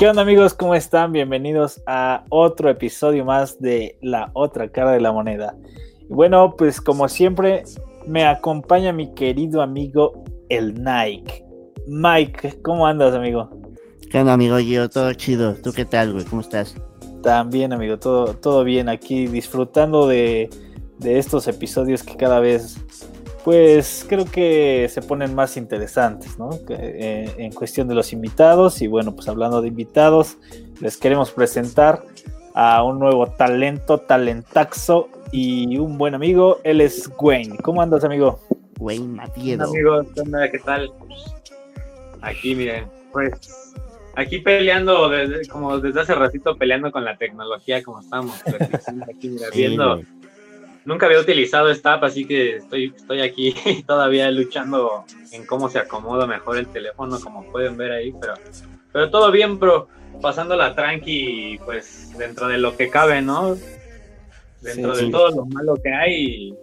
¿Qué onda amigos? ¿Cómo están? Bienvenidos a otro episodio más de La otra cara de la moneda. Y bueno, pues como siempre me acompaña mi querido amigo el Nike. Mike, ¿cómo andas amigo? ¿Qué onda amigo? Yo todo chido. ¿Tú qué tal, güey? ¿Cómo estás? También amigo, todo, todo bien aquí disfrutando de, de estos episodios que cada vez pues creo que se ponen más interesantes, ¿no? Eh, en cuestión de los invitados. Y bueno, pues hablando de invitados, les queremos presentar a un nuevo talento, talentaxo y un buen amigo. Él es Wayne. ¿Cómo andas, amigo? Wayne Matiedo. Amigo, ¿qué tal? Aquí, miren, pues aquí peleando, desde, como desde hace ratito peleando con la tecnología, como estamos. Aquí, mira, viendo nunca había utilizado esta app, así que estoy, estoy aquí todavía luchando en cómo se acomoda mejor el teléfono, como pueden ver ahí, pero, pero todo bien, bro. Pasando la tranqui, pues dentro de lo que cabe, ¿no? Dentro de todo lo malo que hay,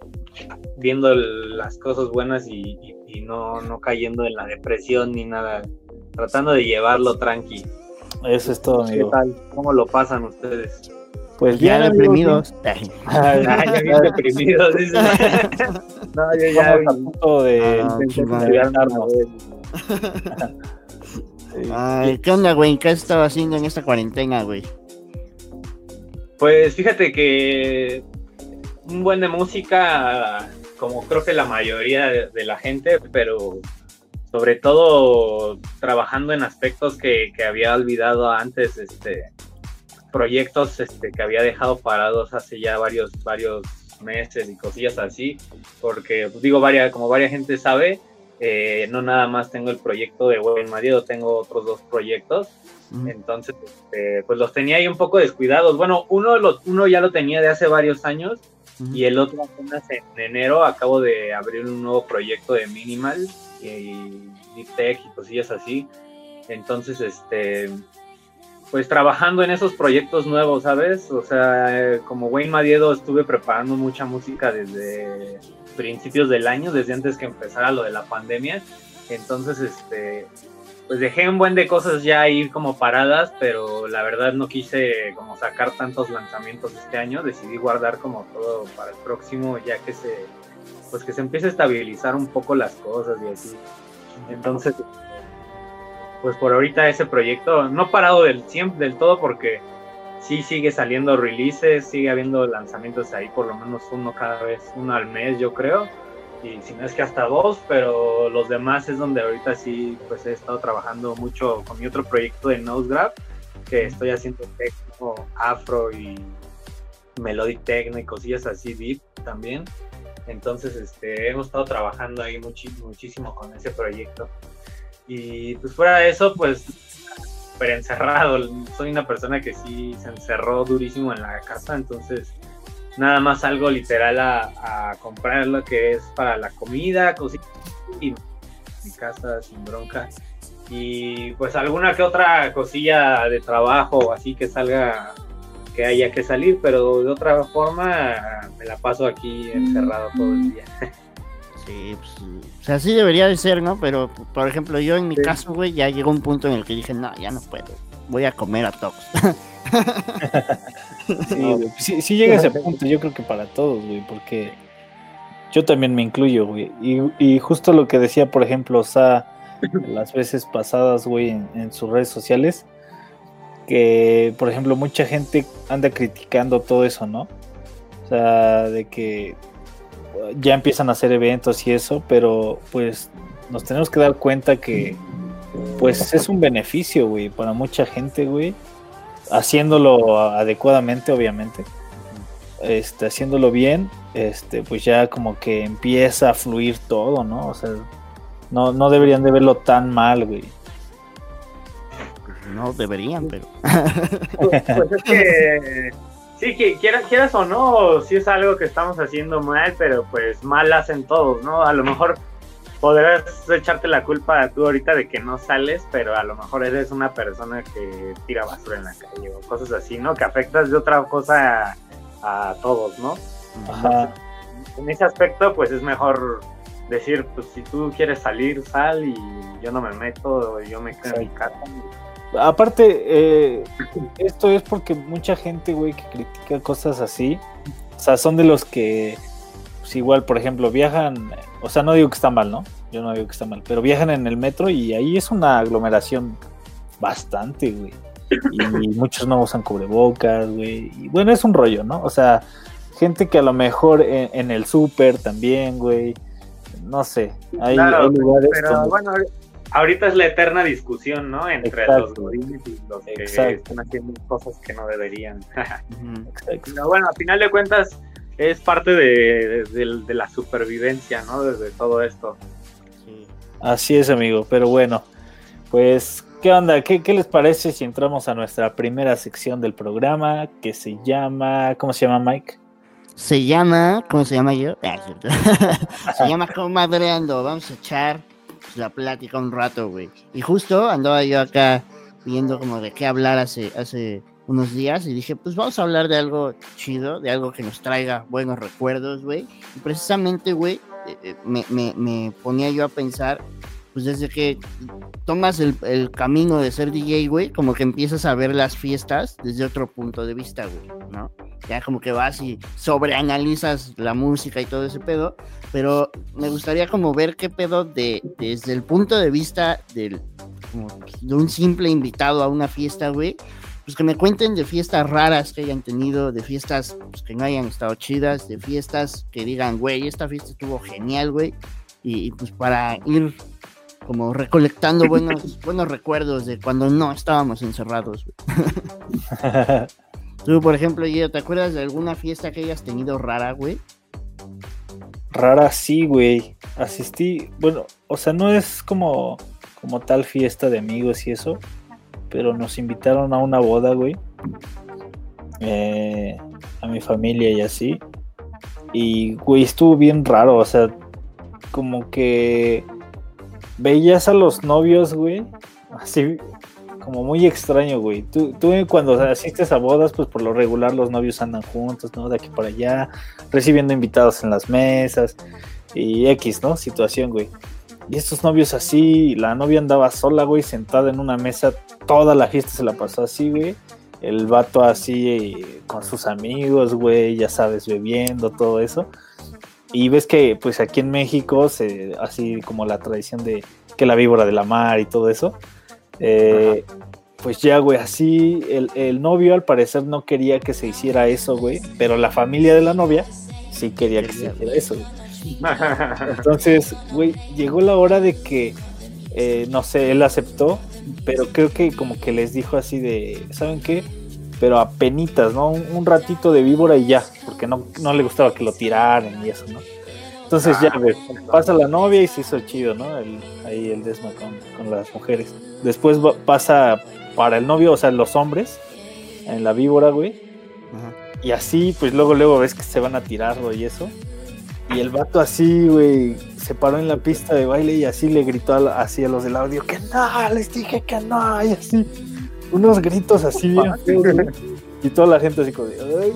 viendo las cosas buenas y, no, no cayendo en la depresión ni nada. Tratando de llevarlo tranqui. Eso es todo, amigo. ¿Qué tal? ¿Cómo lo pasan ustedes? Pues ya deprimidos. Ah, ya bien deprimidos. no, yo ya a punto de, ah, ¿Qué onda, güey? ¿Qué has estado haciendo en esta cuarentena, güey? Pues fíjate que un buen de música, como creo que la mayoría de, la gente, pero sobre todo trabajando en aspectos que, que había olvidado antes, este, proyectos este, que había dejado parados hace ya varios, varios meses y cosillas así, porque pues, digo, varia, como varias gente sabe, eh, no nada más tengo el proyecto de Buen Marido, tengo otros dos proyectos, entonces este, pues los tenía ahí un poco descuidados. Bueno, uno, los, uno ya lo tenía de hace varios años y el otro apenas en enero acabo de abrir un nuevo proyecto de Minimal y Deep Tech y cosillas así. Entonces, este, pues trabajando en esos proyectos nuevos, ¿sabes? O sea, como Wayne Madiedo estuve preparando mucha música desde principios del año, desde antes que empezara lo de la pandemia. Entonces, este, pues dejé un buen de cosas ya ahí como paradas, pero la verdad no quise como sacar tantos lanzamientos este año, decidí guardar como todo para el próximo, ya que se, pues que se empiece a estabilizar un poco las cosas y así. Entonces, pues por ahorita ese proyecto no parado del, del todo porque sí sigue saliendo releases, sigue habiendo lanzamientos ahí, por lo menos uno cada vez, uno al mes yo creo, y si no es que hasta dos, pero los demás es donde ahorita sí pues he estado trabajando mucho con mi otro proyecto de Nosegraph, que estoy haciendo techno, afro y melodic techno y cosillas así deep también. Entonces, este, hemos estado trabajando ahí muchísimo con ese proyecto. Y pues fuera de eso, pues súper encerrado. Soy una persona que sí se encerró durísimo en la casa, entonces nada más algo literal a, comprar lo que es para la comida, cosita y mi casa sin bronca. Y pues alguna que otra cosilla de trabajo así que salga que haya que salir, pero de otra forma me la paso aquí encerrado todo el día. Pues, o sea, sí debería de ser, ¿no? Pero, por ejemplo, yo en mi caso, güey, ya llegó un punto en el que dije, no, ya no puedo, voy a comer a todos. sí, sí, llega ese punto, yo creo que para todos, güey, porque yo también me incluyo, güey. Y, justo lo que decía, por ejemplo, o sea, las veces pasadas, güey, en, en, sus redes sociales, que, por ejemplo, mucha gente anda criticando todo eso, ¿no? O sea, de que ya empiezan a hacer eventos y eso, pero pues nos tenemos que dar cuenta que pues es un beneficio, güey, para mucha gente, güey, haciéndolo adecuadamente, obviamente. Este, haciéndolo bien, este, pues ya como que empieza a fluir todo, ¿no? O sea, no, no deberían de verlo tan mal, güey. No deberían, pero. pues, pues es que Sí, que quieras, quieras o no, sí es algo que estamos haciendo mal, pero pues mal hacen todos, ¿no? A lo mejor podrás echarte la culpa tú ahorita de que no sales, pero a lo mejor eres una persona que tira basura en la calle o cosas así, ¿no? Que afectas de otra cosa a, todos, ¿no? Ajá. en ese aspecto, pues es mejor decir, pues si tú quieres salir, sal y yo no me meto, yo me quedo en mi casa Aparte, eh, esto es porque mucha gente, güey, que critica cosas así, o sea, son de los que, pues igual, por ejemplo, viajan, o sea, no digo que está mal, ¿no? Yo no digo que está mal, pero viajan en el metro y ahí es una aglomeración bastante, güey. Y muchos no usan cubrebocas, güey. Y bueno, es un rollo, ¿no? O sea, gente que a lo mejor en, el súper también, güey. No sé. Hay, lugares pero bueno, ahorita es la eterna discusión, ¿no? Entre los godines y los que están haciendo cosas que no deberían. Pero bueno, a final de cuentas es parte de, de la supervivencia, ¿no? Desde todo esto. Así es, amigo. Pero bueno, pues ¿Qué onda? ¿Qué, les parece si entramos a nuestra primera sección del programa que se llama... ¿Cómo se llama Mike? Se llama... ¿Cómo se llama yo? Ah, se llama Comadreando. Vamos a echar la plática un rato, güey. Y justo andaba yo acá viendo como de qué hablar hace, hace unos días y dije, pues vamos a hablar de algo chido, de algo que nos traiga buenos recuerdos, güey. Y precisamente, güey, eh, eh, me, me, me ponía yo a pensar pues desde que tomas el, camino de ser DJ, güey, como que empiezas a ver las fiestas desde otro punto de vista, güey, ¿no? Ya como que vas y sobreanalizas la música y todo ese pedo, pero me gustaría como ver qué pedo de, desde el punto de vista del, de un simple invitado a una fiesta, güey, pues que me cuenten de fiestas raras que hayan tenido, de fiestas pues, que no hayan estado chidas, de fiestas que digan, güey, esta fiesta estuvo genial, güey, y pues para ir como recolectando buenos, buenos recuerdos de cuando no estábamos encerrados. Tú, por ejemplo, ¿te acuerdas de alguna fiesta que hayas tenido rara, güey? Rara, sí, güey. Asistí, bueno, o sea, no es como, como tal fiesta de amigos y eso, pero nos invitaron a una boda, güey. Eh, a mi familia y así. Y, güey, estuvo bien raro, o sea, como que veías a los novios, güey, así como muy extraño, güey. Tú, tú cuando asistes a bodas, pues por lo regular los novios andan juntos, ¿no? De aquí para allá, recibiendo invitados en las mesas y X, ¿no? Situación, güey. Y estos novios así, la novia andaba sola, güey, sentada en una mesa, toda la fiesta se la pasó así, güey. El vato así con sus amigos, güey, ya sabes, bebiendo, todo eso. Y ves que pues aquí en México, se, así como la tradición de que la víbora de la mar y todo eso, eh, pues ya, güey, así el, novio al parecer no quería que se hiciera eso, güey, pero la familia de la novia sí quería que se hiciera eso. Entonces, güey, llegó la hora de que, eh, no sé, él aceptó, pero creo que como que les dijo así de, ¿saben qué? pero a penitas, ¿no? Un, ratito de víbora y ya, porque no, no, le gustaba que lo tiraran y eso, ¿no? Entonces ya, ah, pasa la novia y se hizo chido, ¿no? ahí el desma con, las mujeres. Después pasa para el novio, o sea, los hombres, en la víbora, güey. Y así, pues luego, luego ves que se van a tirar, y eso. Y el vato así, güey, se paró en la pista de baile y así le gritó así a los del audio, que no, les dije que no, y así unos gritos así bien y toda la gente así como de, ay,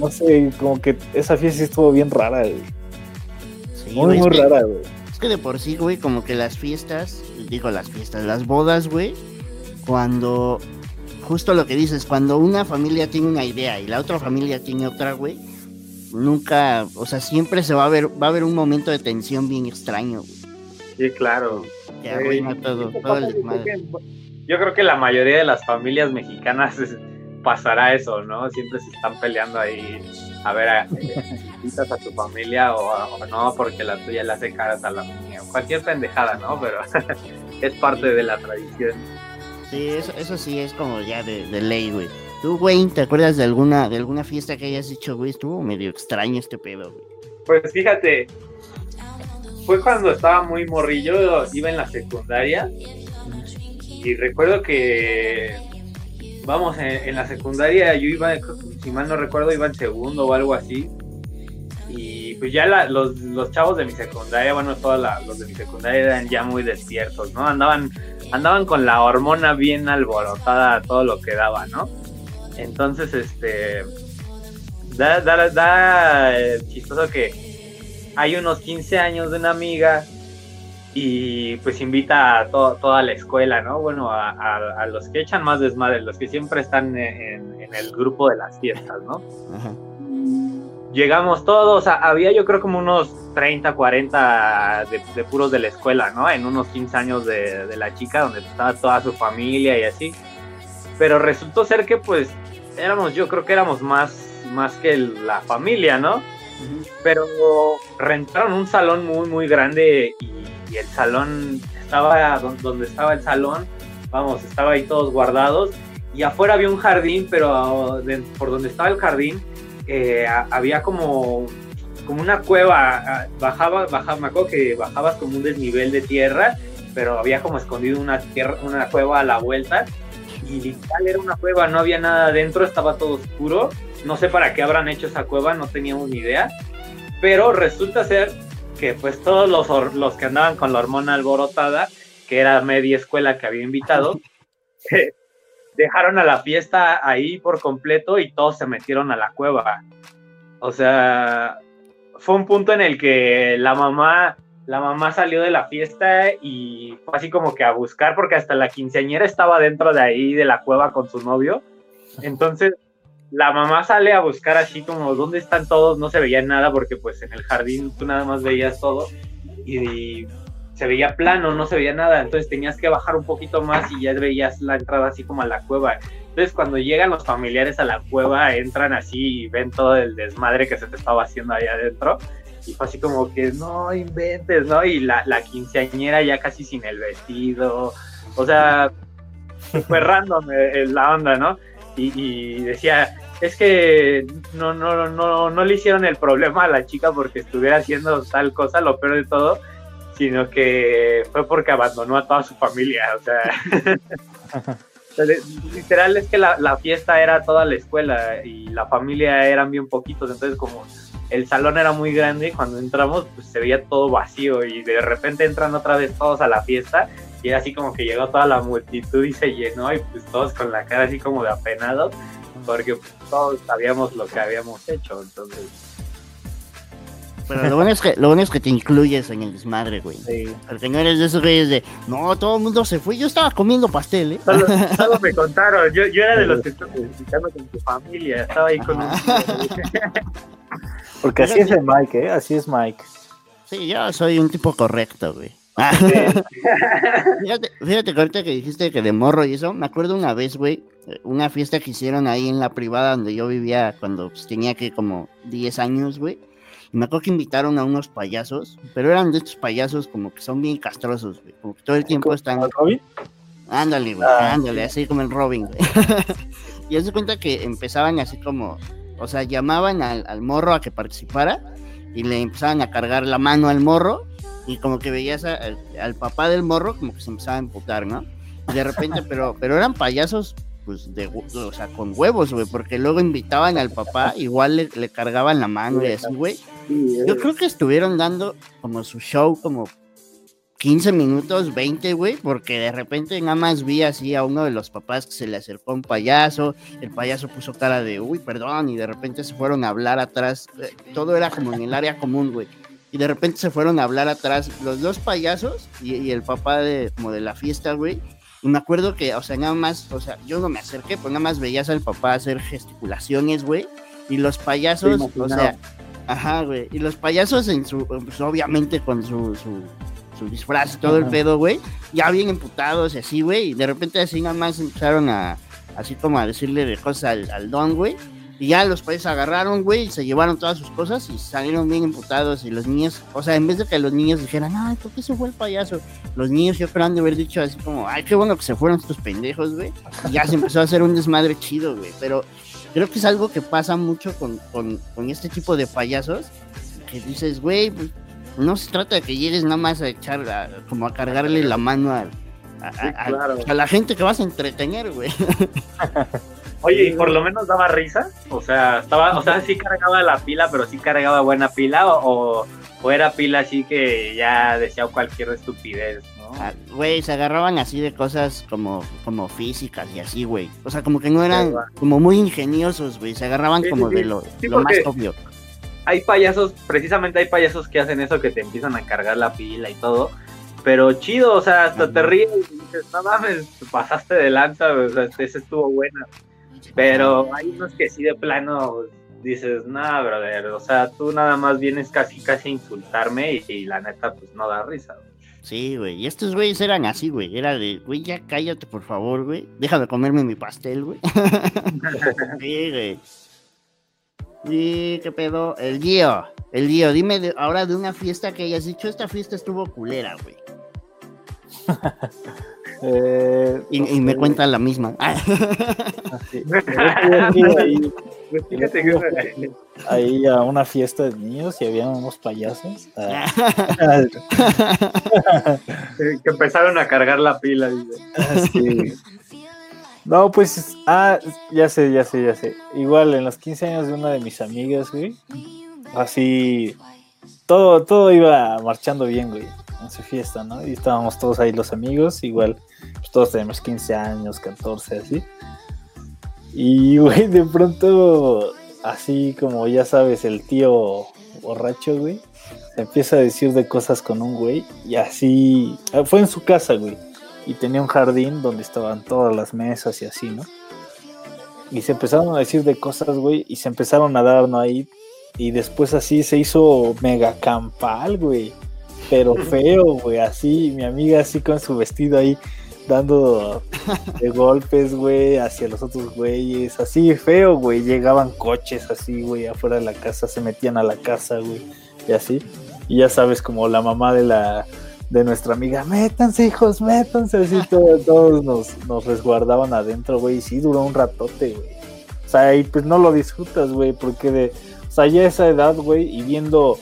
no sé, como que esa fiesta estuvo bien rara, muy, muy rara, güey. Es que de por sí, güey, como que las fiestas, digo las fiestas, las bodas, güey, cuando, justo lo que dices, cuando una familia tiene una idea y la otra familia tiene otra, güey, nunca, o sea, siempre se va a ver, va a haber un momento de tensión bien extraño, güey. Sí, claro. Ya arruina todo, todo el yo creo que la mayoría de las familias mexicanas pasará eso, ¿no? Siempre se están peleando ahí a ver, a, a tu familia o, no porque la tuya le hace caras a la mía. Cualquier pendejada, ¿no? Pero es parte de la tradición. Sí, eso, eso sí es como ya de, ley, güey. ¿Tú, güey, te acuerdas de alguna, de alguna fiesta que hayas hecho, güey? Estuvo medio extraño este pedo, güey. Pues fíjate, fue cuando estaba muy morrillo, iba en la secundaria y recuerdo que, vamos, en, la secundaria yo iba, si mal no recuerdo, iba en segundo o algo así. Y pues ya los, chavos de mi secundaria, bueno, todos los de mi secundaria eran ya muy despiertos, ¿no? Andaban, andaban con la hormona bien alborotada, todo lo que daba, ¿no? Entonces, este, da, da, da chistoso que hay unos 15 años de una amiga y pues invita a toda la escuela, ¿no? Bueno, a, los que echan más desmadre, los que siempre están en, el grupo de las fiestas, ¿no? Llegamos todos, había yo creo como unos 30, 40 de, puros de la escuela, ¿no? En unos 15 años de, de la chica, donde estaba toda su familia y así. Pero resultó ser que pues éramos, yo creo que éramos más, más que la familia, ¿no? Pero rentaron un salón muy, muy grande y y el salón estaba donde estaba el salón, vamos, estaba ahí todos guardados y afuera había un jardín, pero por donde estaba el jardín eh, había como, como una cueva, bajaba, bajaba, me que bajabas como un desnivel de tierra, pero había como escondido una, tierra, una cueva a la vuelta y literal era una cueva, no había nada adentro, estaba todo oscuro, no sé para qué habrán hecho esa cueva, no teníamos ni idea, pero resulta ser que pues todos los, los que andaban con la hormona alborotada, que era media escuela que había invitado, dejaron a la fiesta ahí por completo y todos se metieron a la cueva. O sea, fue un punto en el que la mamá, la mamá salió de la fiesta y fue así como que a buscar, porque hasta la quinceañera estaba dentro de ahí de la cueva con su novio. Entonces, la mamá sale a buscar así como dónde están todos, no se veía nada porque pues en el jardín tú nada más veías todo y, se veía plano, no se veía nada, entonces tenías que bajar un poquito más y ya veías la entrada así como a la cueva. Entonces cuando llegan los familiares a la cueva, entran así y ven todo el desmadre que se te estaba haciendo ahí adentro. Y fue así como que no inventes, ¿no? Y la, la quinceañera ya casi sin el vestido. O sea, súper random eh, la onda, ¿no? Y, decía, es que no, no, no, no le hicieron el problema a la chica porque estuviera haciendo tal cosa, lo peor de todo, sino que fue porque abandonó a toda su familia, o sea, literal es que la, la, fiesta era toda la escuela y la familia eran bien poquitos, entonces como el salón era muy grande y cuando entramos pues se veía todo vacío y de repente entran otra vez todos a la fiesta y así como que llegó toda la multitud y se llenó y pues todos con la cara así como de apenados porque todos sabíamos lo que habíamos hecho, entonces. Pero lo bueno es que lo bueno es que te incluyes en el desmadre, güey. Sí. Porque no eres de esos güeyes de, no, todo el mundo se fue, yo estaba comiendo pastel, ¿eh? Solo, me contaron, yo, yo era de los que estaba visitando con tu familia, estaba ahí con un... Porque así es el Mike, ¿eh? Así es Mike. Sí, yo soy un tipo correcto, güey. Fíjate, fíjate que ahorita que dijiste que de morro y eso, me acuerdo una vez, güey, una fiesta que hicieron ahí en la privada donde yo vivía cuando pues, tenía que como 10 años, güey. Y me acuerdo que invitaron a unos payasos, pero eran de estos payasos como que son bien castrosos, güey. Como que todo el tiempo están. ¿El Robin? Ándale, güey, ah, ándale, así como el Robin, güey. y se cuenta que empezaban así como, o sea, llamaban al, al morro a que participara y le empezaban a cargar la mano al morro y como que veías al, papá del morro como que se empezaba a emputar, ¿no? De repente, pero, pero eran payasos, pues, de, o sea, con huevos, güey, porque luego invitaban al papá, igual le, le cargaban la mano y así, güey. Yo creo que estuvieron dando como su show como 15 minutos, 20, güey, porque de repente nada más vi así a uno de los papás que se le acercó un payaso, el payaso puso cara de, uy, perdón, y de repente se fueron a hablar atrás, eh, todo era como en el área común, güey y de repente se fueron a hablar atrás los dos payasos y, el papá de como de la fiesta, güey. Y me acuerdo que, o sea, nada más, o sea, yo no me acerqué, pues nada más veías al papá hacer gesticulaciones, güey. Y los payasos, o sea, ajá, güey. Y los payasos en su, pues obviamente con su, su, su disfraz y todo el pedo, güey. Ya bien emputados y así, güey. Y de repente así nada más empezaron a, así como a decirle de cosas al, al don, güey. Y ya los países agarraron, güey, y se llevaron todas sus cosas y salieron bien imputados. Y los niños, o sea, en vez de que los niños dijeran, ay, ¿por qué se fue el payaso? Los niños yo creo han de haber dicho así como, ay, qué bueno que se fueron estos pendejos, güey. Y ya se empezó a hacer un desmadre chido, güey. Pero creo que es algo que pasa mucho con, este tipo de payasos. Que dices, güey, pues, no se trata de que llegues nada más a echar, como a cargarle la mano a, a la gente que vas a entretener, güey. Oye, ¿y por lo menos daba risa? O sea, estaba, o sea, sí cargaba la pila, pero sí cargaba buena pila, o, o era pila así que ya decía cualquier estupidez, ¿no? Ah, güey, se agarraban así de cosas como, como físicas y así, güey. O sea, como que no eran como muy ingeniosos, güey. Se agarraban como de lo, lo más obvio. Hay payasos, precisamente hay payasos que hacen eso, que te empiezan a cargar la pila y todo pero chido, o sea, hasta te ríes y dices, no mames, pasaste de lanza, o sea, ese estuvo bueno. Pero hay unos que sí de plano dices, no, brother, o sea, tú nada más vienes casi casi a insultarme y, la neta pues no da risa. Sí, güey, y estos güeyes eran así, güey, era de, güey, ya cállate por favor, güey, déjame comerme mi pastel, güey. sí, güey. Y qué pedo, el Gio, el Gio, dime ahora de una fiesta que hayas dicho, esta fiesta estuvo culera, güey. Eh, y, me cuenta la misma. ahí, a una fiesta de niños y había unos payasos. Ah. que empezaron a cargar la pila. No, pues, ah, ya sé, ya sé, ya sé. Igual en los 15 años de una de mis amigas, güey. Así, todo, todo iba marchando bien, güey en su fiesta, ¿no? Y estábamos todos ahí los amigos, igual, pues, todos tenemos 15 años, 14, así. Y, güey, de pronto, así como ya sabes, el tío borracho, güey, empieza a decir de cosas con un güey, y así, ah, fue en su casa, güey, y tenía un jardín donde estaban todas las mesas y así, ¿no? Y se empezaron a decir de cosas, güey, y se empezaron a dar, ¿no? Ahí, y después así se hizo mega campal, güey pero feo, güey, así, mi amiga así con su vestido ahí dando de golpes, güey, hacia los otros güeyes, así feo, güey, llegaban coches así, güey, afuera de la casa, se metían a la casa, güey, y así, y ya sabes, como la mamá de la, de nuestra amiga, métanse hijos, métanse, así todos nos, nos resguardaban adentro, güey, y sí duró un ratote, güey, o sea, y pues no lo disfrutas, güey, porque de, o sea, ya esa edad, güey, y viendo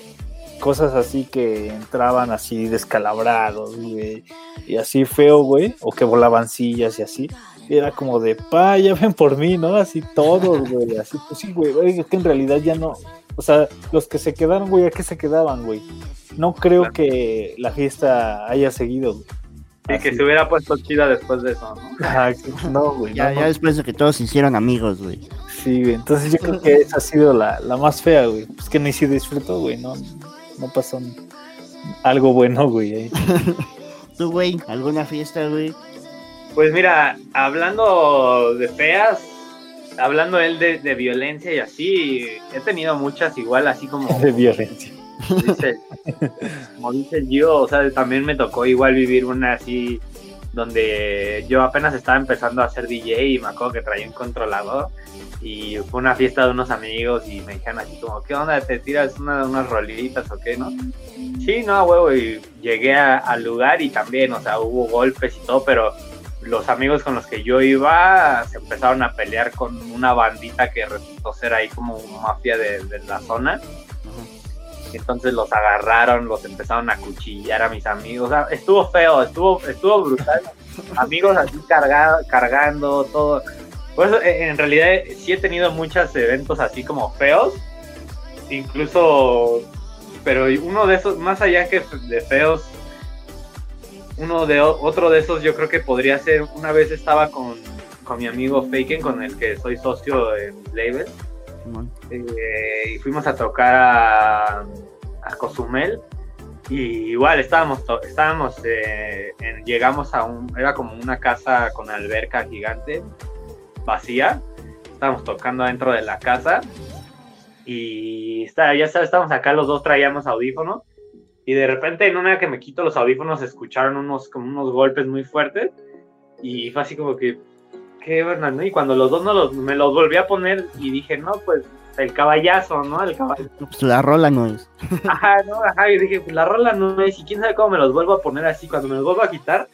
cosas así que entraban así descalabrados, güey, y así feo, güey, o que volaban sillas y así. era como de, pa, ya ven por mí, ¿no? Así todos, güey, así, pues sí, güey, es que en realidad ya no, o sea, los que se quedaron, güey, ¿a qué se quedaban, güey? No creo que la fiesta haya seguido, güey. Sí, que se hubiera puesto chida después de eso, ¿no? no, güey. Ya, ya después de que todos se hicieron amigos, güey. Sí, güey. Entonces yo creo que esa ha sido la, la más fea, güey. Pues que ni si disfrutó, güey, ¿no? No pasó algo bueno, güey. ¿Tú, güey? ¿Alguna fiesta, güey? Pues mira, hablando de feas, hablando él de, violencia y así, he tenido muchas igual, así como... De violencia. como dice yo, o sea, también me tocó igual vivir una así, donde yo apenas estaba empezando a hacer DJ y me acuerdo que traía un controlador y fue una fiesta de unos amigos y me dijeron así como, ¿qué onda? ¿Te tiras una, unas rolitas o qué, no? Sí, no, huevo, y llegué al lugar y también, o sea, hubo golpes y todo, pero los amigos con los que yo iba se empezaron a pelear con una bandita que resultó ser ahí como mafia de, la zona. Entonces los agarraron, los empezaron a cuchillar a mis amigos. O sea, estuvo feo, estuvo, estuvo brutal. amigos así cargando, todo pues en realidad sí he tenido muchos eventos así como feos, incluso, pero uno de esos, más allá que de feos, uno de otro de esos yo creo que podría ser, una vez estaba con, mi amigo Faken, con el que soy socio en Label, eh, y fuimos a tocar a, a Cozumel, y igual estábamos, estábamos eh, llegamos a un, era como una casa con alberca gigante, vacía. Estábamos tocando dentro de la casa. Y está, ya sabes, estábamos acá, los dos traíamos audífonos. Y de repente, en una que me quito los audífonos, escucharon unos, como unos golpes muy fuertes. Y fue así como que, qué verdad, Y cuando los dos no los, me los volví a poner y dije, no, pues el caballazo, ¿no? El caballazo. Pues la rola no es. Ajá, no, ajá, y dije, pues la rola no es. Y quién sabe cómo me los vuelvo a poner así. Cuando me los vuelvo a quitar,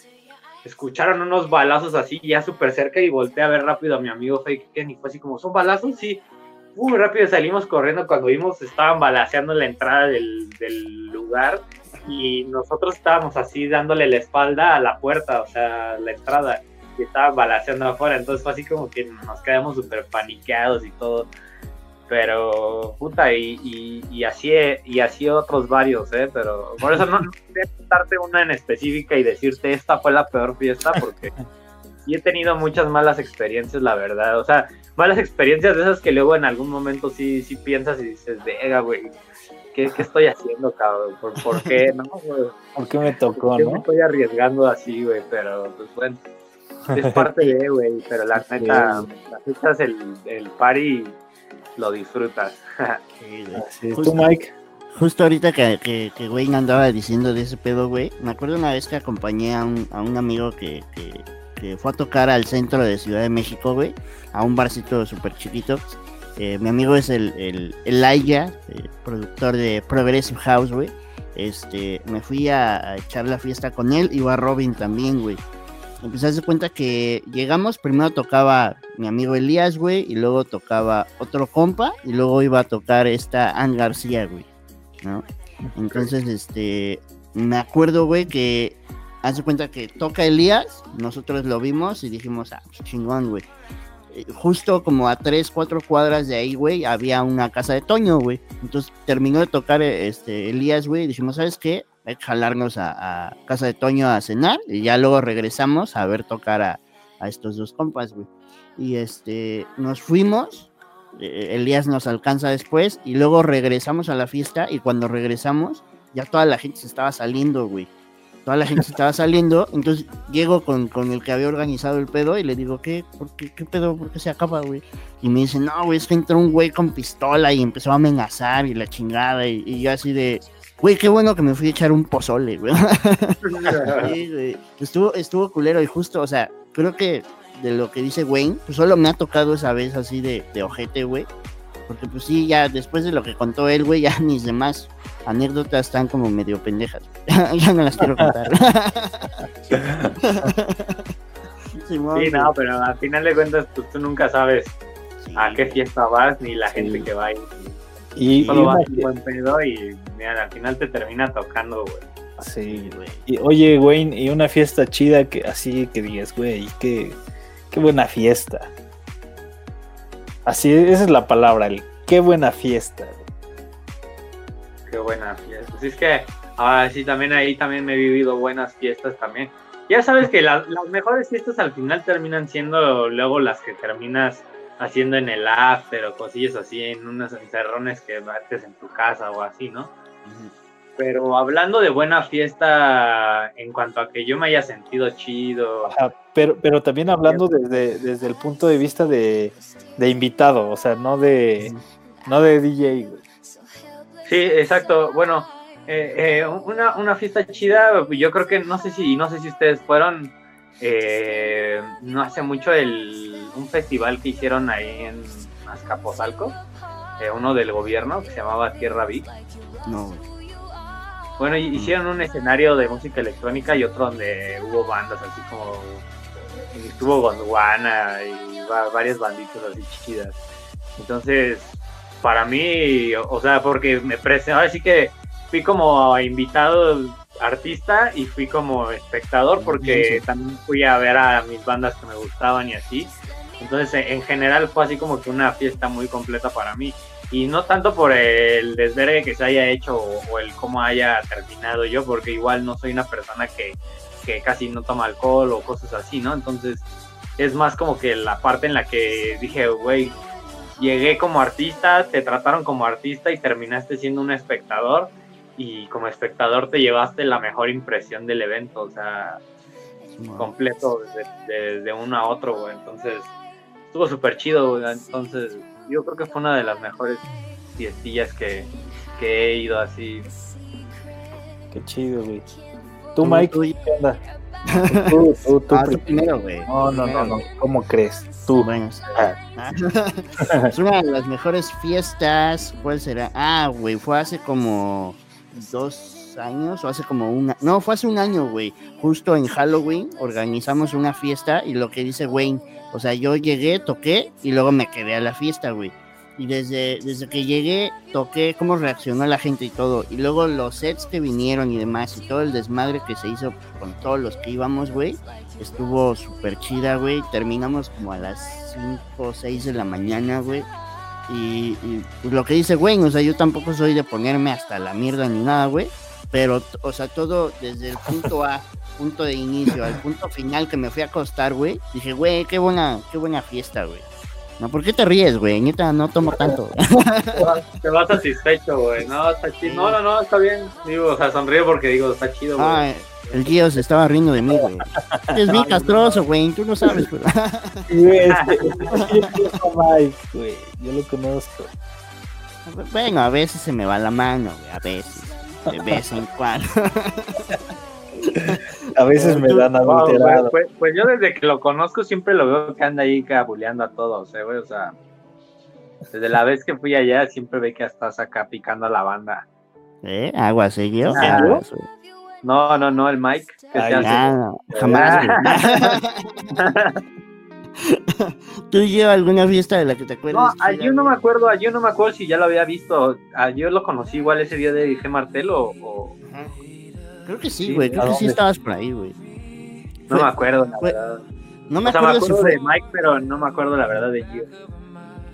escucharon unos balazos así ya súper cerca y volteé a ver rápido a mi amigo Fake y fue así como, ¿son balazos? Sí. Muy rápido salimos corriendo cuando vimos estaban balaseando la entrada del, lugar y nosotros estábamos así dándole la espalda a la puerta, o sea, la entrada, y estaban balaseando afuera, entonces fue así como que nos quedamos súper paniqueados y todo. Pero, puta, y, y, así y así otros varios, ¿eh? Pero por eso no, voy a contarte una en específica y decirte esta fue la peor fiesta, porque sí he tenido muchas malas experiencias, la verdad. O sea, malas experiencias de esas que luego en algún momento sí, sí piensas y dices, venga, güey, ¿qué, qué estoy haciendo, cabrón? ¿Por, por qué, no? ¿Por qué me tocó, ¿Por qué no? me estoy arriesgando así, güey? Pero, pues bueno, es parte de, güey, pero la Sí. neta, la neta es el, el party, lo disfrutas. Sí, ¿Tú, Mike? Justo ahorita que, que, que Wayne andaba diciendo de ese pedo, güey. Me acuerdo una vez que acompañé a un, a un amigo que, que, que fue a tocar al centro de Ciudad de México, güey. A un barcito súper chiquito. Eh, mi amigo es el, el, el Aya, eh, productor de Progressive House, güey. Este, me fui a, a echar la fiesta con él. Iba Robin también, güey. Empecé a hacer cuenta que llegamos, primero tocaba mi amigo Elías, güey, y luego tocaba otro compa, y luego iba a tocar esta Ann García, güey. ¿no? Entonces, este, me acuerdo, güey, que hace cuenta que toca Elías, nosotros lo vimos y dijimos, ah, pues, chingón, güey. Eh, Justo como a tres, cuatro cuadras de ahí, güey, había una casa de Toño, güey. Entonces terminó de tocar este Elías, güey, y dijimos, ¿sabes qué? Hay que jalarnos a, casa de Toño a cenar y ya luego regresamos a ver tocar a, estos dos compas, güey. Y este, nos fuimos, eh, Elías nos alcanza después y luego regresamos a la fiesta y cuando regresamos ya toda la gente se estaba saliendo, güey. Toda la gente se estaba saliendo, entonces llego con, con el que había organizado el pedo y le digo, ¿qué? ¿Por qué, qué pedo? ¿Por qué se acaba, güey? Y me dice, no, güey, es que entró un güey con pistola y empezó a amenazar y la chingada y, y yo así de, güey, qué bueno que me fui a echar un pozole, güey. Sí, güey. Estuvo, estuvo culero y justo, o sea, creo que de lo que dice Wayne, pues solo me ha tocado esa vez así de, de ojete, güey. Porque pues sí, ya después de lo que contó él, güey, ya mis demás anécdotas están como medio pendejas. ya no las quiero contar. Sí, güey. no, pero al final de cuentas, pues tú nunca sabes Sí, a qué fiesta vas ni la Sí. gente que va ahí. Y, y Solo una- vas buen pedo y mira, al final te termina tocando, güey. sí, güey. Y, oye, Wayne, y una fiesta chida que así que digas, güey, qué, qué buena fiesta. Así, esa es la palabra, el qué buena fiesta. güey. Qué buena fiesta. Así es que, ahora sí, también ahí también me he vivido buenas fiestas también. Ya sabes que la- las mejores fiestas al final terminan siendo luego las que terminas haciendo en el after o cosillas así, en unos encerrones que haces en tu casa o así, ¿no? Pero hablando de buena fiesta en cuanto a que yo me haya sentido chido, Ajá, pero, pero también hablando desde, desde el punto de vista de, de invitado, o sea, no de, no de DJ. güey. Sí, exacto. Bueno, eh, eh, una, una fiesta chida, yo creo que no sé si no sé si ustedes fueron eh, no hace mucho el un festival que hicieron ahí en Azcapotzalco, eh, uno del gobierno que se llamaba Tierra Vic. No. Bueno, y- hicieron un escenario de música electrónica y otro donde hubo bandas así como estuvo Gondwana y va- varias banditas así chidas. Entonces, para mí, o, o sea, porque me presenté, ahora sí que fui como invitado artista y fui como espectador porque Sí. también fui a ver a mis bandas que me gustaban y así. Entonces, en- en general fue así como que una fiesta muy completa para mí. Y no tanto por el desvergue que se haya hecho o, o el cómo haya terminado yo, porque igual no soy una persona que, que casi no toma alcohol o cosas así, ¿no? Entonces es más como que la parte en la que dije, güey, llegué como artista, te trataron como artista y terminaste siendo un espectador y como espectador te llevaste la mejor impresión del evento, o sea, completo desde, desde uno a otro, güey. Entonces, estuvo súper chido, güey. Entonces, yo creo que fue una de las mejores fiestillas que, que he ido así. Qué chido, güey. Tú, Mike, tú- ¿qué onda? Tú, tú, tú Ah, primero. primero, güey. No, no, no, Primero, no. ¿Cómo crees? Tú. Ah, Ah. es una de las mejores fiestas. ¿Cuál será? Ah, güey, fue hace como dos años o hace como una. No, fue hace un año, güey. Justo en Halloween organizamos una fiesta y lo que dice Wayne, o sea, yo llegué, toqué y luego me quedé a la fiesta, güey. Y desde, desde que llegué, toqué cómo reaccionó la gente y todo. Y luego los sets que vinieron y demás, y todo el desmadre que se hizo con todos los que íbamos, güey. Estuvo súper chida, güey. Terminamos como a las 5 o 6 de la mañana, güey. Y, y pues lo que dice, güey, o sea, yo tampoco soy de ponerme hasta la mierda ni nada, güey. Pero, o sea, todo desde el punto A, punto de inicio, al punto final que me fui a acostar, güey. Dije, güey, qué buena, qué buena fiesta, güey. No, ¿por qué te ríes, güey? Neta, no tomo tanto. Te vas satisfecho, güey. No, está chido. No, no, no, está bien. Digo, o sea, sonrío porque digo, está chido, güey. El Gio se estaba riendo de mí, güey. Es bien castroso, güey. Tú no sabes, güey. Sí, este- este- yo güey. Yo lo conozco. Bueno, a veces se me va la mano, güey. A veces. De vez en cuando. A veces me dan Wow, adulterado. pues, pues yo desde que lo conozco siempre lo veo que anda ahí cabuleando a todos, eh, güey. O sea, desde la vez que fui allá siempre ve que estás acá picando a la banda. ¿Eh? Aguas, ¿eh, Gio? Ah, Aguas, güey. No, no, no, el Mike. Ay, Ah, no, jamás. ¿Tú, Gio, alguna fiesta de la que te acuerdas? No, a yo no me acuerdo, a yo no me acuerdo si ya lo había visto. A yo lo conocí igual ese día de G. Martel o. Creo que sí, Sí, güey. Creo ¿a que sí estabas por ahí, güey. no Fue- me acuerdo, la fue- verdad. No me o sea, me acuerdo si acuerdo fue. de Mike, pero no me acuerdo la verdad de Gio.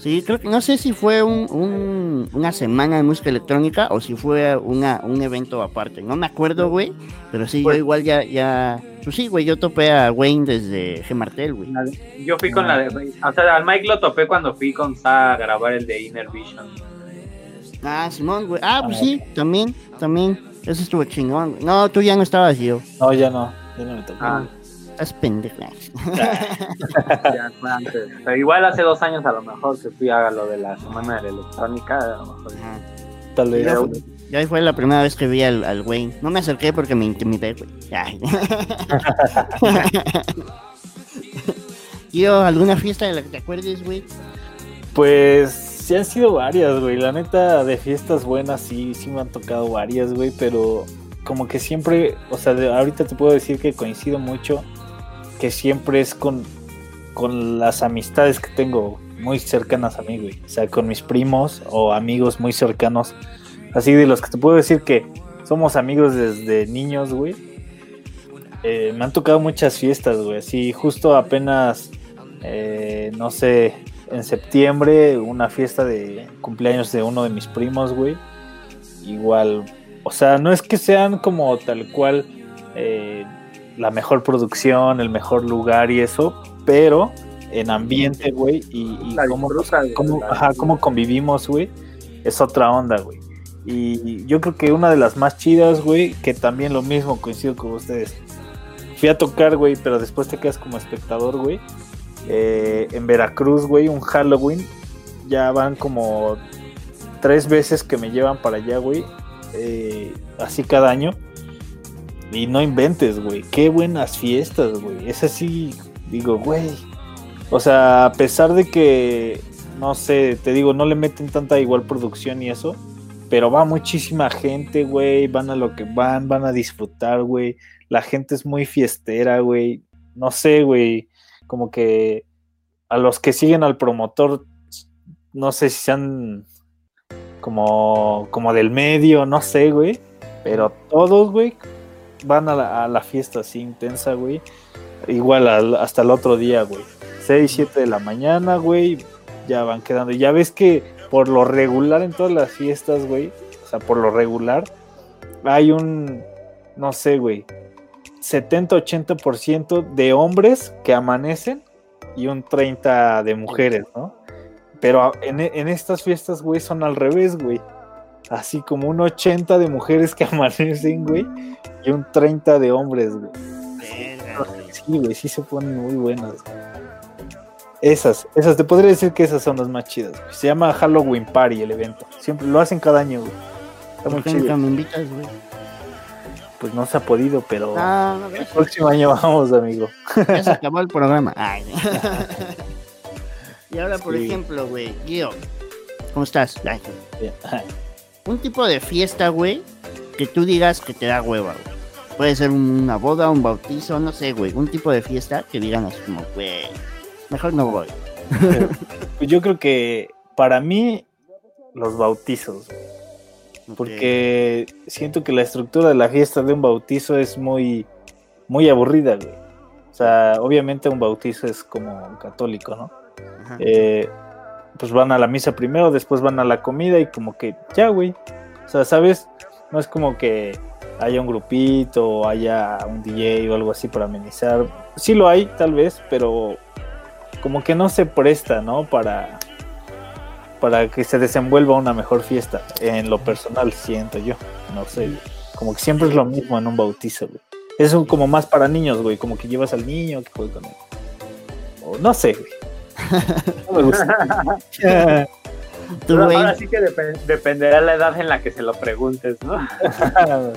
Sí, creo que no sé si fue un, un- una semana de música electrónica o si fue una, un evento aparte. No me acuerdo, güey. Pero sí, Pues- yo igual ya, ya. Pues sí, güey, yo topé a Wayne desde G. Martel, güey. Yo fui con la de. O sea, al Mike lo topé cuando fui con Sa a grabar el de Inner Vision. Ah, Simón, güey. Ah, pues Ah, sí, también, también. Eso estuvo chingón, güey. No, tú ya no estabas, yo. No, ya no. Ya no me tocó. Ah. Estás pendeja. Ya fue antes. Pero igual hace dos años a lo mejor que fui a lo de la semana de la electrónica. A lo mejor. Ajá. Tal vez. Ya, ya fue la primera vez que vi al, al Wayne. No me acerqué porque me intimidé, güey. Yo, ¿alguna fiesta de la que te acuerdes, güey? Pues sí han sido varias, güey. La neta, de fiestas buenas sí, sí me han tocado varias, güey. Pero como que siempre, o sea, de- ahorita te puedo decir que coincido mucho que siempre es con, con las amistades que tengo muy cercanas a mí, güey. O sea, con mis primos o amigos muy cercanos. Así de los que te puedo decir que somos amigos desde niños, güey. Eh, me han tocado muchas fiestas, güey. Así, justo apenas, eh, no sé, en septiembre, una fiesta de cumpleaños de uno de mis primos, güey. Igual, o sea, no es que sean como tal cual eh, la mejor producción, el mejor lugar y eso, pero en ambiente, güey, y, cómo, cómo- ajá, cómo convivimos, güey, es otra onda, güey. Y yo creo que una de las más chidas, güey, que también lo mismo coincido con ustedes. Fui a tocar, güey, pero después te quedas como espectador, güey. Eh, en Veracruz, güey, un Halloween. Ya van como tres veces que me llevan para allá, güey. eh, así cada año. Y no inventes, güey. Qué buenas fiestas, güey. Es así, digo, güey. O sea, a pesar de que, no sé, te digo, no le meten tanta igual producción y eso. Pero va muchísima gente, güey. Van a lo que van, van a disfrutar, güey. La gente es muy fiestera, güey. No sé, güey. Como que a los que siguen al promotor, no sé si sean como, como del medio, no sé, güey. Pero todos, güey, van a la, a la fiesta así intensa, güey. Igual al- hasta el otro día, güey. 6, 7 de la mañana, güey. Ya van quedando. Ya ves que por lo regular en todas las fiestas, güey. O sea, por lo regular. Hay un, no sé, güey. 70-80% de hombres que amanecen y un 30 de mujeres, ¿no? Pero en, en estas fiestas, güey, son al revés, güey. Así como un 80 de mujeres que amanecen, güey, y un 30 de hombres, güey. Sí, güey, sí se ponen muy buenas. Esas, esas, te podría decir que esas son las más chidas. güey. Se llama Halloween Party el evento. Siempre lo hacen cada año, güey. Está muy ¿Por qué nunca chido. me invitas, güey? Pues no se ha podido, pero Ah, no, el próximo año vamos, amigo. ya se acabó el programa. Ay. y ahora, por Sí. ejemplo, güey, Gio, ¿cómo estás? Ay, Bien. Un tipo de fiesta, güey, que tú digas que te da hueva, güey. Puede ser una boda, un bautizo, no sé, güey. Un tipo de fiesta que digan así como, güey, mejor no voy. Pues yo creo que para mí los bautizos, güey. porque siento que la estructura de la fiesta de un bautizo es muy, muy aburrida, güey. O sea, obviamente un bautizo es como católico, ¿no? Ajá. Eh, pues van a la misa primero, después van a la comida y como que ya, güey. O sea, ¿sabes? No es como que haya un grupito o haya un DJ o algo así para amenizar. Sí lo hay, tal vez, pero como que no se presta, ¿no? Para, para que se desenvuelva una mejor fiesta. En lo personal, siento yo. No sé, como que siempre es lo mismo en un bautizo, güey. Es un- como más para niños, güey. Como que llevas al niño que juegue con él. No sé, güey. No me gusta. Pero ahora sí que depe- dependerá la edad en la que se lo preguntes, ¿no?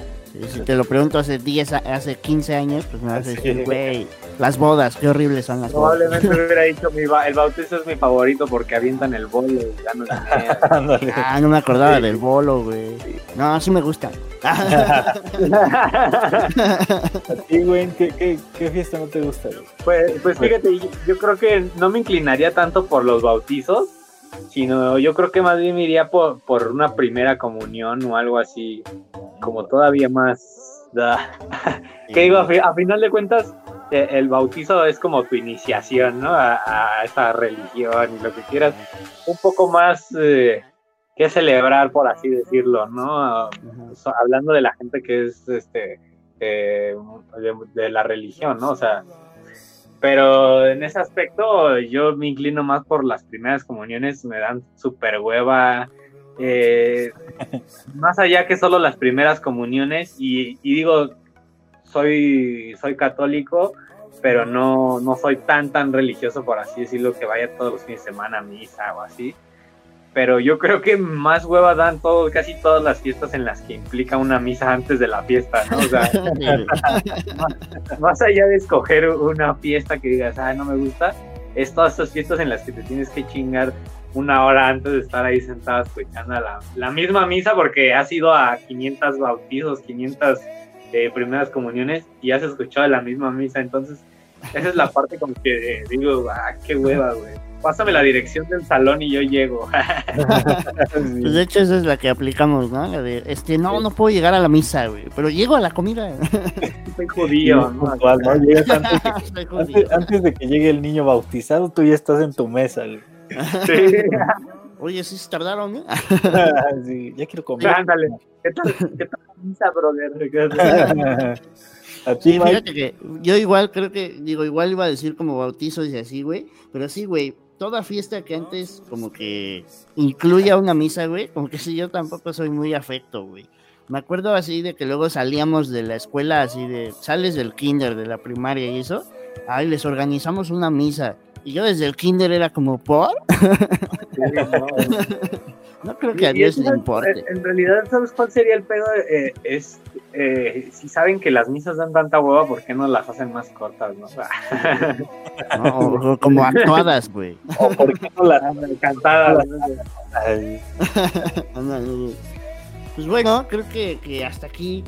si te lo pregunto hace 10, a- hace 15 años, pues me vas a decir, güey, las bodas, qué horribles son las bodas. Probablemente hubiera dicho mi ba- el bautizo es mi favorito porque avientan el bolo y dinero. Ándale. Ah, no me acordaba Sí. del bolo, güey. No, sí me gusta. ¿A ti, güey, ¿qué, qué, qué fiesta no te gusta, güey? Pues, pues fíjate, yo, yo creo que no me inclinaría tanto por los bautizos, sino yo creo que más bien me iría por, por una primera comunión o algo así, como todavía más... da. que digo, a, fi- a final de cuentas, el bautizo es como tu iniciación, ¿no? A, a esa religión y lo que quieras. Un poco más eh, que celebrar, por así decirlo, ¿no? So- hablando de la gente que es este eh, de, de la religión, ¿no? O sea, pero en ese aspecto yo me inclino más por las primeras comuniones, me dan súper hueva. eh, más allá que solo las primeras comuniones, y, y digo, soy, soy católico, pero no, no soy tan, tan religioso, por así decirlo, que vaya todos los fines de semana a misa o así. Pero yo creo que más hueva dan todo, casi todas las fiestas en las que implica una misa antes de la fiesta, ¿no? O sea, más allá de escoger una fiesta que digas, ah, no me gusta, es todas estas fiestas en las que te tienes que chingar una hora antes de estar ahí sentado escuchando la, la misma misa porque has ido a 500 bautizos, 500 eh, primeras comuniones y has escuchado la misma misa, entonces esa es la parte como que eh, digo, ah, qué hueva, güey. Pásame la dirección del salón y yo llego. Pues de hecho, esa es la que aplicamos, ¿no? La de, este, no, no puedo llegar a la misa, güey, pero llego a la comida. Soy judío, ¿no? puntual, ¿no? Llegas antes, Soy judío. antes, antes de que llegue el niño bautizado, tú ya estás en tu mesa, güey. Sí. Oye, sí se tardaron, ¿eh? Sí, ya quiero comer. Ándale. ¿Qué tal, qué tal la misa, brother? Sí, fíjate que yo igual creo que, digo, igual iba a decir como bautizos y así, güey, pero sí, güey, toda fiesta que antes como que incluya una misa, güey, como que sí, yo tampoco soy muy afecto, güey. Me acuerdo así de que luego salíamos de la escuela, así de, sales del kinder, de la primaria y eso, ay, les organizamos una misa. Y yo desde el kinder era como, ¿por? No creo que a Dios le importe. En realidad, ¿sabes cuál sería el pedo? Eh, es, eh, si saben que las misas dan tanta hueva, ¿por qué no las hacen más cortas, no? ¿no? O, o como actuadas, güey. ¿o por qué no la Cantadas. ¿no? Ay, Ándale, güey. Pues bueno, creo que, que hasta aquí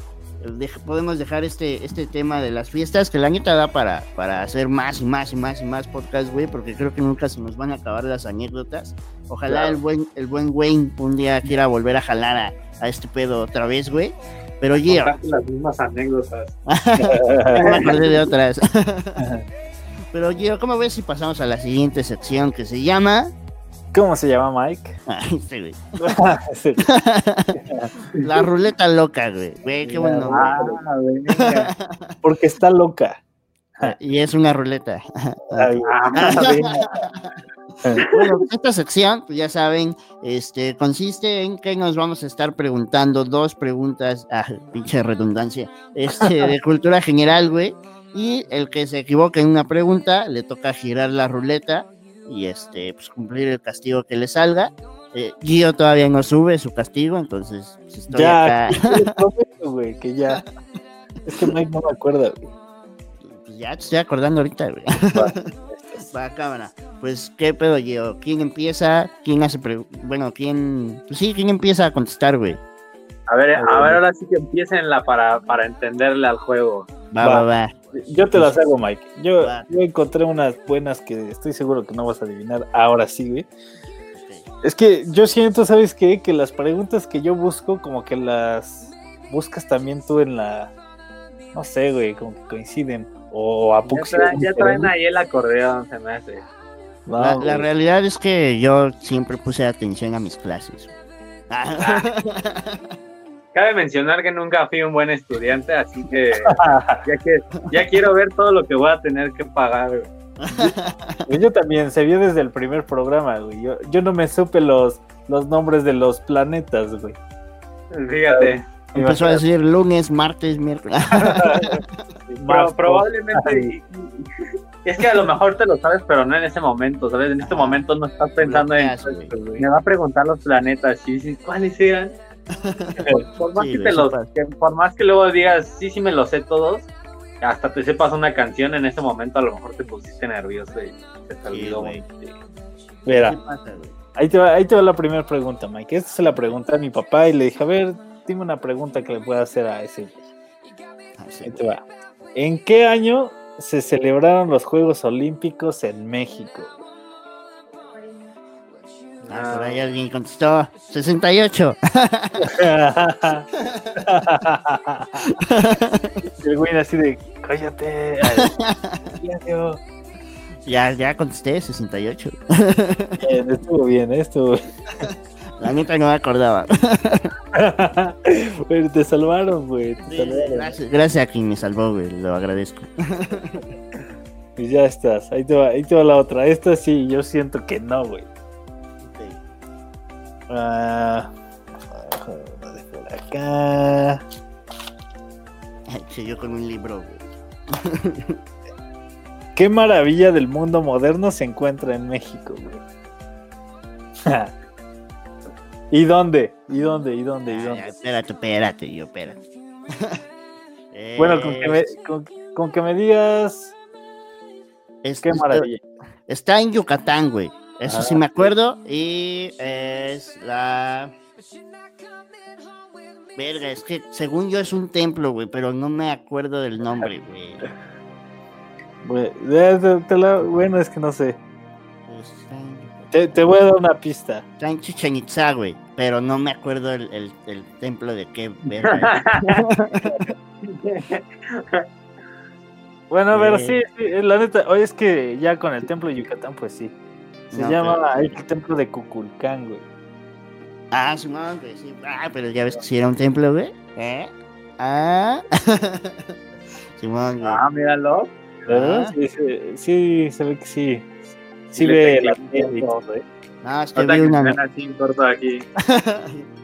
podemos dejar este, este tema de las fiestas, que la neta da para, para hacer más y más y más y más podcasts, güey, porque creo que nunca se nos van a acabar las anécdotas. Ojalá Claro. el buen el buen Wayne un día quiera volver a jalar a, a este pedo otra vez, güey. Pero Contarte las mismas anécdotas. me de otras. Pero Gio, ¿cómo ves si pasamos a la siguiente sección que se llama... ¿Cómo se llama Mike? Ay, sí, güey. Sí. La ruleta loca, güey. Güey, qué bueno. Ah. Porque está loca. Y es una ruleta. Ay, Ah. Bueno, esta sección, pues ya saben, este consiste en que nos vamos a estar preguntando dos preguntas, ah, pinche redundancia, este, de cultura general, güey. Y el que se equivoque en una pregunta le toca girar la ruleta y este, pues cumplir el castigo que le salga. Eh, Gio todavía no sube su castigo, entonces pues, estoy Ya, acá. prometo, güey, que ya. Es que Mike no me acuerda, güey. Pues ya te estoy acordando ahorita, güey. Va, cámara. Pues, ¿qué pedo, Gio? ¿Quién empieza? ¿Quién hace pre- Bueno, ¿quién...? Pues sí, ¿quién empieza a contestar, güey? A ver, a ver, ahora sí que empiecenla para, para entenderle al juego. Va, Va. va, va. Yo te las hago, Mike. Yo, encontré unas buenas que estoy seguro que no vas a adivinar. Ahora sí, güey. Es que yo siento, ¿sabes qué? Que las preguntas que yo busco, como que las buscas también tú en la. No sé, güey, como que coinciden. O a Ya Pux. traen, ya traen ahí el acordeón, se me hace. No, la, la realidad es que yo siempre puse atención a mis clases. Cabe mencionar que nunca fui un buen estudiante, así que ya, que, ya quiero ver todo lo que voy a tener que pagar. güey. Yo, yo también, se vio desde el primer programa, güey. Yo, yo no me supe los, los nombres de los planetas, güey. Fíjate. Empezó a decir lunes, martes, miércoles. Pero probablemente. Es que a lo mejor te lo sabes, pero no en ese momento, ¿sabes? En este momento no estás pensando en. Me va a preguntar los planetas, sí, sí, ¿cuáles eran? Por, más Sí, que güey, te sí los, pasa. que por más que luego digas, sí, sí me los sé todos, hasta te sepas una canción en ese momento, a lo mejor te pusiste nervioso y se te Sí, olvidó. güey. Mira, ahí te, va, ahí te va la primera pregunta, Mike. Esta se la pregunté a mi papá y le dije, a ver, dime una pregunta que le pueda hacer a ese. Ah, sí. Ahí te va. ¿En qué año se celebraron los Juegos Olímpicos en México? Ah, por ahí alguien contestó 68. El güey así de, cállate. ay, silencio". Ya, ya contesté 68. Bien, estuvo bien, ¿eh? estuvo bien. La neta no me acordaba. Pero te salvaron, güey. te Sí, salvaron. gracias, gracias a quien me salvó, güey. Lo agradezco. Y ya estás. Ahí te, va, ahí te va la otra. Esta sí, yo siento que no, güey. Ah, por acá. Yo con un libro. ¿Qué maravilla del mundo moderno se encuentra en México, güey? ¿Y dónde? ¿Y dónde? ¿Y dónde? ¿Y Ah, dónde? espérate, espérate, yo, espérate. Bueno, con que me, Es- con, con que me digas es- qué está- maravilla. Está en Yucatán, güey. Eso Ah. sí me acuerdo. Y es la. Verga, es que según yo es un templo, güey, pero no me acuerdo del nombre, güey. Bueno, es que no sé. Yucatán. Te, te voy a dar una pista. Está en Chichen Itza, güey, pero no me acuerdo el, el- el templo de qué verga. Bueno, pero sí, Eh. sí, la neta, oye, es que ya con el templo de Yucatán, pues sí. Se No, llama pero- el templo de Cuculcán, güey. Ah, Simón, güey, sí. Ah, pero ya ves que sí era un templo, güey. ¿Eh? Ah. Simón, güey. ah, míralo. ¿Verdad? Ah. Sí, sí, sí, se ve que sí. Sí ve la tele y todo, ¿eh? No, es que vi una. así aquí.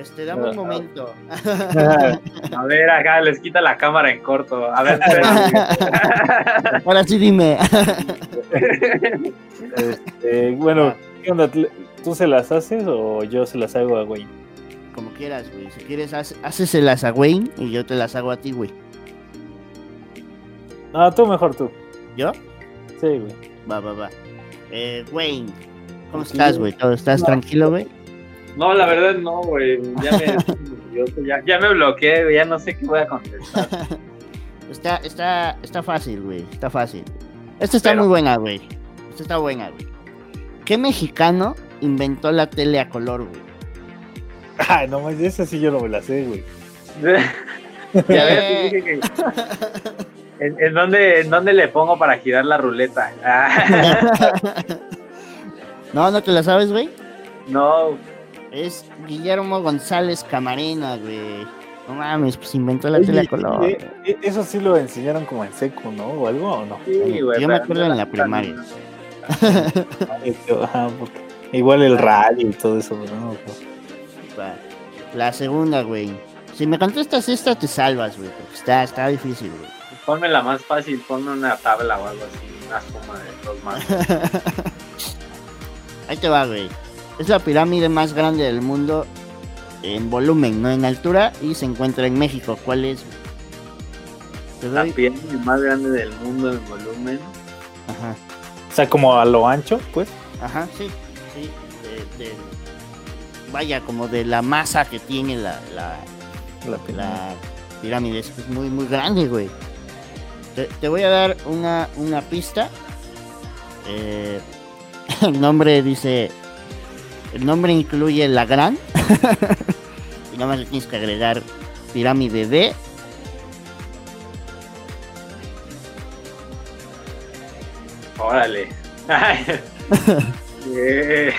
Este, dame un Ah, momento. A ver, acá les quita la cámara en corto. A ver, espera. Ahora sí dime. Este, bueno, Ah. ¿qué onda? ¿Tú se las haces o yo se las hago a güey? Como quieras, güey. Si quieres, háceselas a Wayne y yo te las hago a ti, güey. No, tú mejor tú. ¿Yo? Sí, güey. Va, va, va. Eh, Wayne, ¿cómo Tranquilo. estás, güey? ¿Todo estás No. tranquilo, güey? No, la verdad no, güey. Ya me, ya, ya me bloqueé, ya no sé qué voy a contestar. Está, está, está fácil, güey. Está fácil. Esta está Pero- muy buena, güey. Esta está buena, güey. ¿Qué mexicano inventó la tele a color, güey? Ay, no más, esa sí yo no me la sé, güey. Ya ves, dije que- ¿En, en dónde, ¿En dónde le pongo para girar la ruleta? No, ¿no te la sabes, güey? no, Es Guillermo González Camarena, güey. No mames, pues inventó la tele Oye, a color. eh, eh, eso sí lo enseñaron como en seco, ¿no? ¿O algo o no? sí, güey. Yo me acuerdo en la primaria. Porque igual el radio y todo eso, ¿no? La segunda, güey. Si me contestas esta, te salvas, güey. Porque está, está difícil, güey. Ponme la más fácil, ponme una tabla o algo así, una suma de dos más. Ahí te va, güey. Es la pirámide más grande del mundo en volumen, no en altura, y se encuentra en México. ¿Cuál es? La pirámide más grande del mundo en volumen. Ajá, O sea, como a lo ancho, pues. ajá, sí, sí. de- de- Vaya, como de la masa que tiene la, la, La pirámide. la pirámide. Es es muy, muy grande, güey. Te, te voy a dar una, una pista. Eh, el nombre dice. El nombre incluye la gran. y nada más le tienes que agregar pirámide de. Órale. Eh,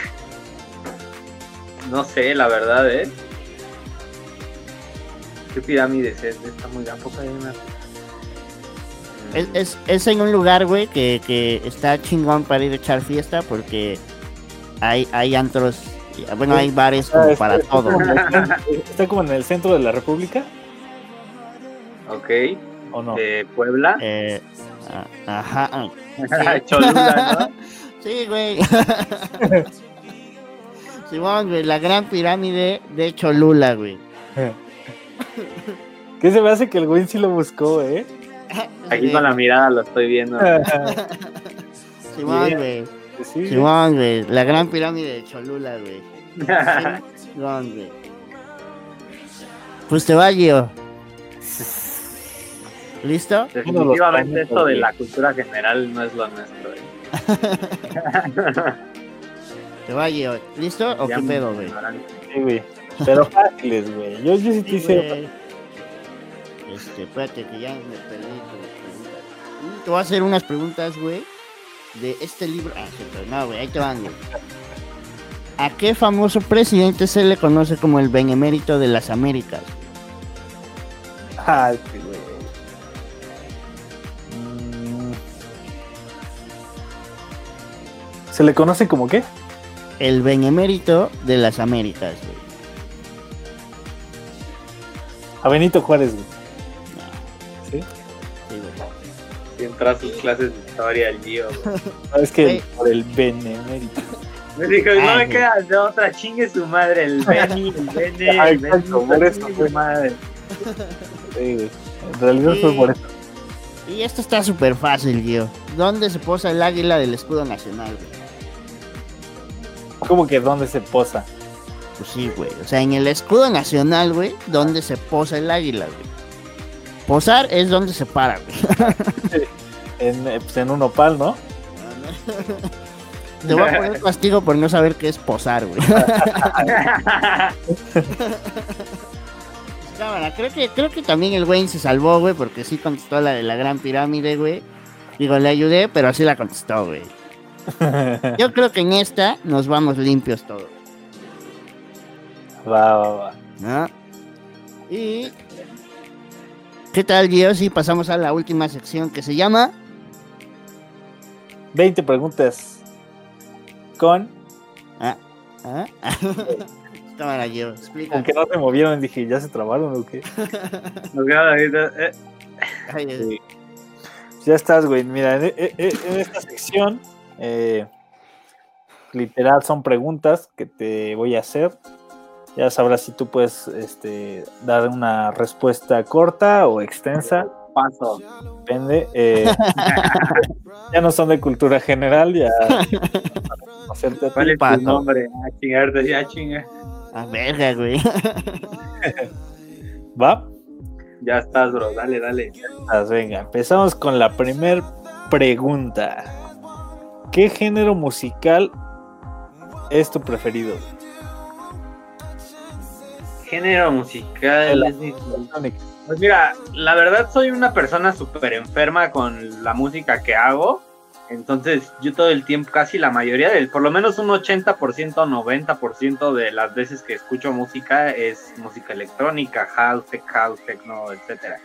no sé, la verdad, ¿eh? ¿Qué pirámide es? Está muy tampoco hay una. Es, es, es en un lugar, güey, que, que está chingón para ir a echar fiesta porque hay, hay antros, bueno, hay bares como Ah, para está, todo. Está como, en el- está como en el centro de la República, Ok. ¿o no? De Puebla. Eh, ah, ajá. ah, Cholula, ¿no? Sí, güey. Simón, güey, la gran pirámide de Cholula, güey. ¿Qué se me hace que el güey sí lo buscó, eh? Aquí con la mirada lo estoy viendo. Simón, güey. Sí, Simón, güey. La gran pirámide de Cholula, güey. Simón, güey. Pues te va, Gio. ¿Listo? Definitivamente esto de la cultura general no es lo nuestro. eh. Te va, Gio. ¿Listo o Ya qué pedo, güey? Sí, güey. Pero fáciles, güey. Yo, yo sí te hice. güey. Este, espérate que ya me perdí con las preguntas. Te voy a hacer unas preguntas, güey, de este libro. Ah, no, güey, ahí te van, güey. ¿A qué famoso presidente se le conoce como el benemérito de las Américas? Ay, sí, güey. Mm. ¿Se le conoce como qué? El benemérito de las Américas, güey. A Benito Juárez, güey. ¿Sí? Sí. Si entra a sus clases de historia el Gio. No, es que por el benemérito. Me dijo, no me queda de otra, chingue su madre, el Benny, el por eso, su madre. Sí. En realidad fue por eso. Y esto está súper fácil, Gio. ¿Dónde se posa el águila del escudo nacional, güey? Como que dónde se posa. Pues sí, güey. O sea, en el escudo nacional, güey, ¿dónde se posa el águila, güey? Posar es donde se para, güey. En, eh, pues, en un opal, ¿no? Te voy a poner castigo por no saber qué es posar, güey. Cámara, creo que, creo que también el Wayne se salvó, güey, porque sí contestó la de la gran pirámide, güey. Digo, le ayudé, pero así la contestó, güey. Yo creo que en esta nos vamos limpios todos, Va, va, va. ¿no? Y... ¿Qué tal, Gio? Si pasamos a la última sección que se llama... 20 preguntas con. ¿Ah? Cámara, Gio, explica. Aunque no se movieron, dije, ¿ya se trabaron o qué? Eh, Sí. Ya estás, güey. Mira, en, en- en esta sección, eh, literal, son preguntas que te voy a hacer. Ya sabrás si tú puedes este, dar una respuesta corta o extensa. paso. Depende. eh, ya no son de cultura general, ya. Hacerte a. ¿Cuál es tu nombre? Ah, chingarte, ya chinga. A verga, güey. ¿Va? Ya estás, bro, dale, dale. Pues venga, empezamos con la primer pregunta. ¿Qué género musical es tu preferido? Género musical. Es mi- Pues mira, la verdad soy una persona súper enferma con la música que hago. Entonces yo todo el tiempo, casi la mayoría, del, por lo menos un 80%, 90% de las veces que escucho música es música electrónica, house, tech house, techno, etcétera.